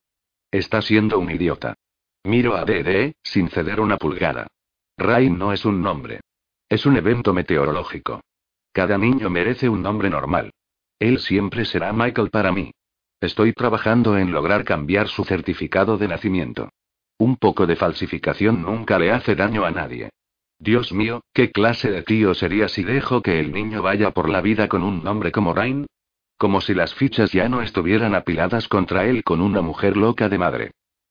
Está siendo un idiota. Miro a D.D., sin ceder una pulgada. Rain no es un nombre. Es un evento meteorológico. Cada niño merece un nombre normal. Él siempre será Michael para mí. Estoy trabajando en lograr cambiar su certificado de nacimiento. Un poco de falsificación nunca le hace daño a nadie. Dios mío, ¿qué clase de tío sería si dejo que el niño vaya por la vida con un nombre como Rain? Como si las fichas ya no estuvieran apiladas contra él con una mujer loca de madre.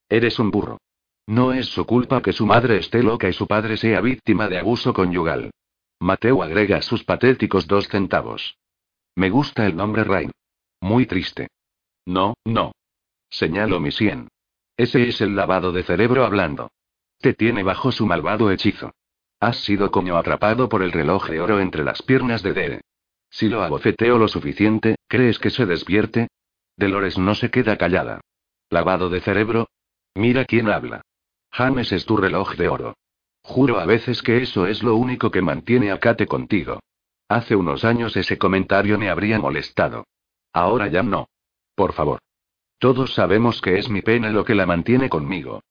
Eres un burro. No es su culpa que su madre esté loca y su padre sea víctima de abuso conyugal. Mateo agrega sus patéticos dos centavos. Me gusta el nombre Rain. Muy triste. No, no. Señalo mi sien. Ese es el lavado de cerebro hablando. Te tiene bajo su malvado hechizo. Has sido como atrapado por el reloj de oro entre las piernas de Dee. Si lo abofeteo lo suficiente, ¿crees que se despierte? Dolores no se queda callada. ¿Lavado de cerebro? Mira quién habla. James es tu reloj de oro. Juro a veces que eso es lo único que mantiene a Kate contigo. Hace unos años ese comentario me habría molestado. Ahora ya no. Por favor. Todos sabemos que es mi pena lo que la mantiene conmigo.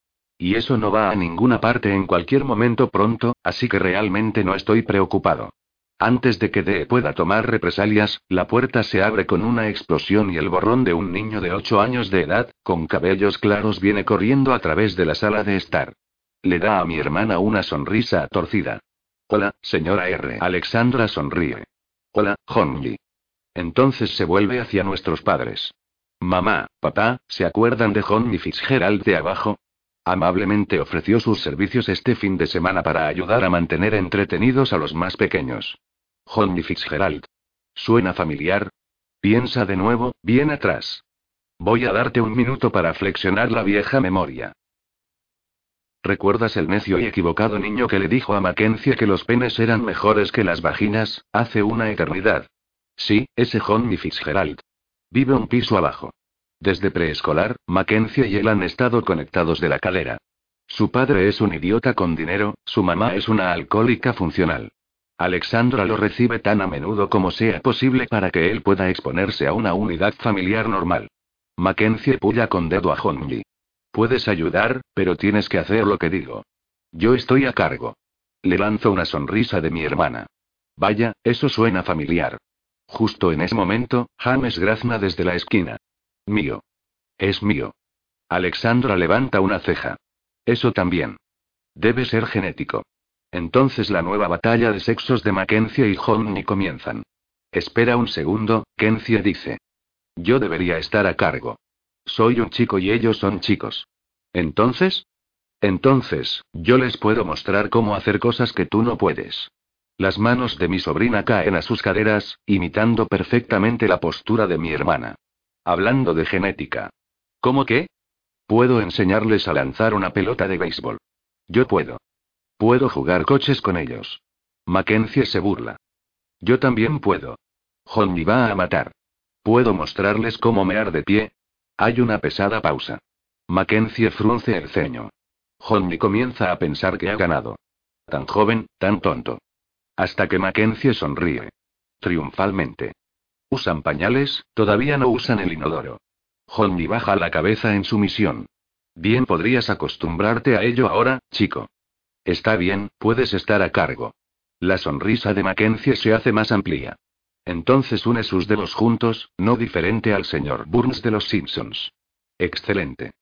Y eso no va a ninguna parte en cualquier momento pronto, así que realmente no estoy preocupado. Antes de que Dee pueda tomar represalias, la puerta se abre con una explosión y el borrón de un niño de 8 años de edad, con cabellos claros, viene corriendo a través de la sala de estar. Le da a mi hermana una sonrisa torcida. Hola, señora R. Alexandra sonríe. Hola, Honji. Entonces se vuelve hacia nuestros padres. Mamá, papá, ¿se acuerdan de Honji Fitzgerald de abajo? Amablemente ofreció sus servicios este fin de semana para ayudar a mantener entretenidos a los más pequeños. Honey Fitzgerald. ¿Suena familiar? Piensa de nuevo, bien atrás. Voy a darte un minuto para flexionar la vieja memoria. ¿Recuerdas el necio y equivocado niño que le dijo a Mackenzie que los penes eran mejores que las vaginas, hace una eternidad? Sí, ese Honey Fitzgerald. Vive un piso abajo. Desde preescolar, Mackenzie y él han estado conectados de la cadera. Su padre es un idiota con dinero, su mamá es una alcohólica funcional. Alexandra lo recibe tan a menudo como sea posible para que él pueda exponerse a una unidad familiar normal. Mackenzie puya con dedo a Honji. Puedes ayudar, pero tienes que hacer lo que digo. Yo estoy a cargo. Le lanzo una sonrisa de mi hermana. Vaya, eso suena familiar. Justo en ese momento, James grazna desde la esquina. Mío. Es mío. Alexandra levanta una ceja. Eso también. Debe ser genético. Entonces la nueva batalla de sexos de Mackenzie y Honey comienzan. Espera un segundo, Kenzie dice. Yo debería estar a cargo. Soy un chico y ellos son chicos. Entonces? Entonces, yo les puedo mostrar cómo hacer cosas que tú no puedes. Las manos de mi sobrina caen a sus caderas, imitando perfectamente la postura de mi hermana. Hablando de genética. ¿Cómo qué? Puedo enseñarles a lanzar una pelota de béisbol. Yo puedo. Puedo jugar coches con ellos. Mackenzie se burla. Yo también puedo. Johnny va a matar. ¿Puedo mostrarles cómo mear de pie? Hay una pesada pausa. Mackenzie frunce el ceño. Johnny comienza a pensar que ha ganado. Tan joven, tan tonto. Hasta que Mackenzie sonríe. Triunfalmente. ¿Usan pañales? Todavía no usan el inodoro. Honey baja la cabeza en su misión. Bien podrías acostumbrarte a ello ahora, chico. Está bien, puedes estar a cargo. La sonrisa de Mackenzie se hace más amplia. Entonces une sus dedos juntos, no diferente al señor Burns de los Simpsons. Excelente.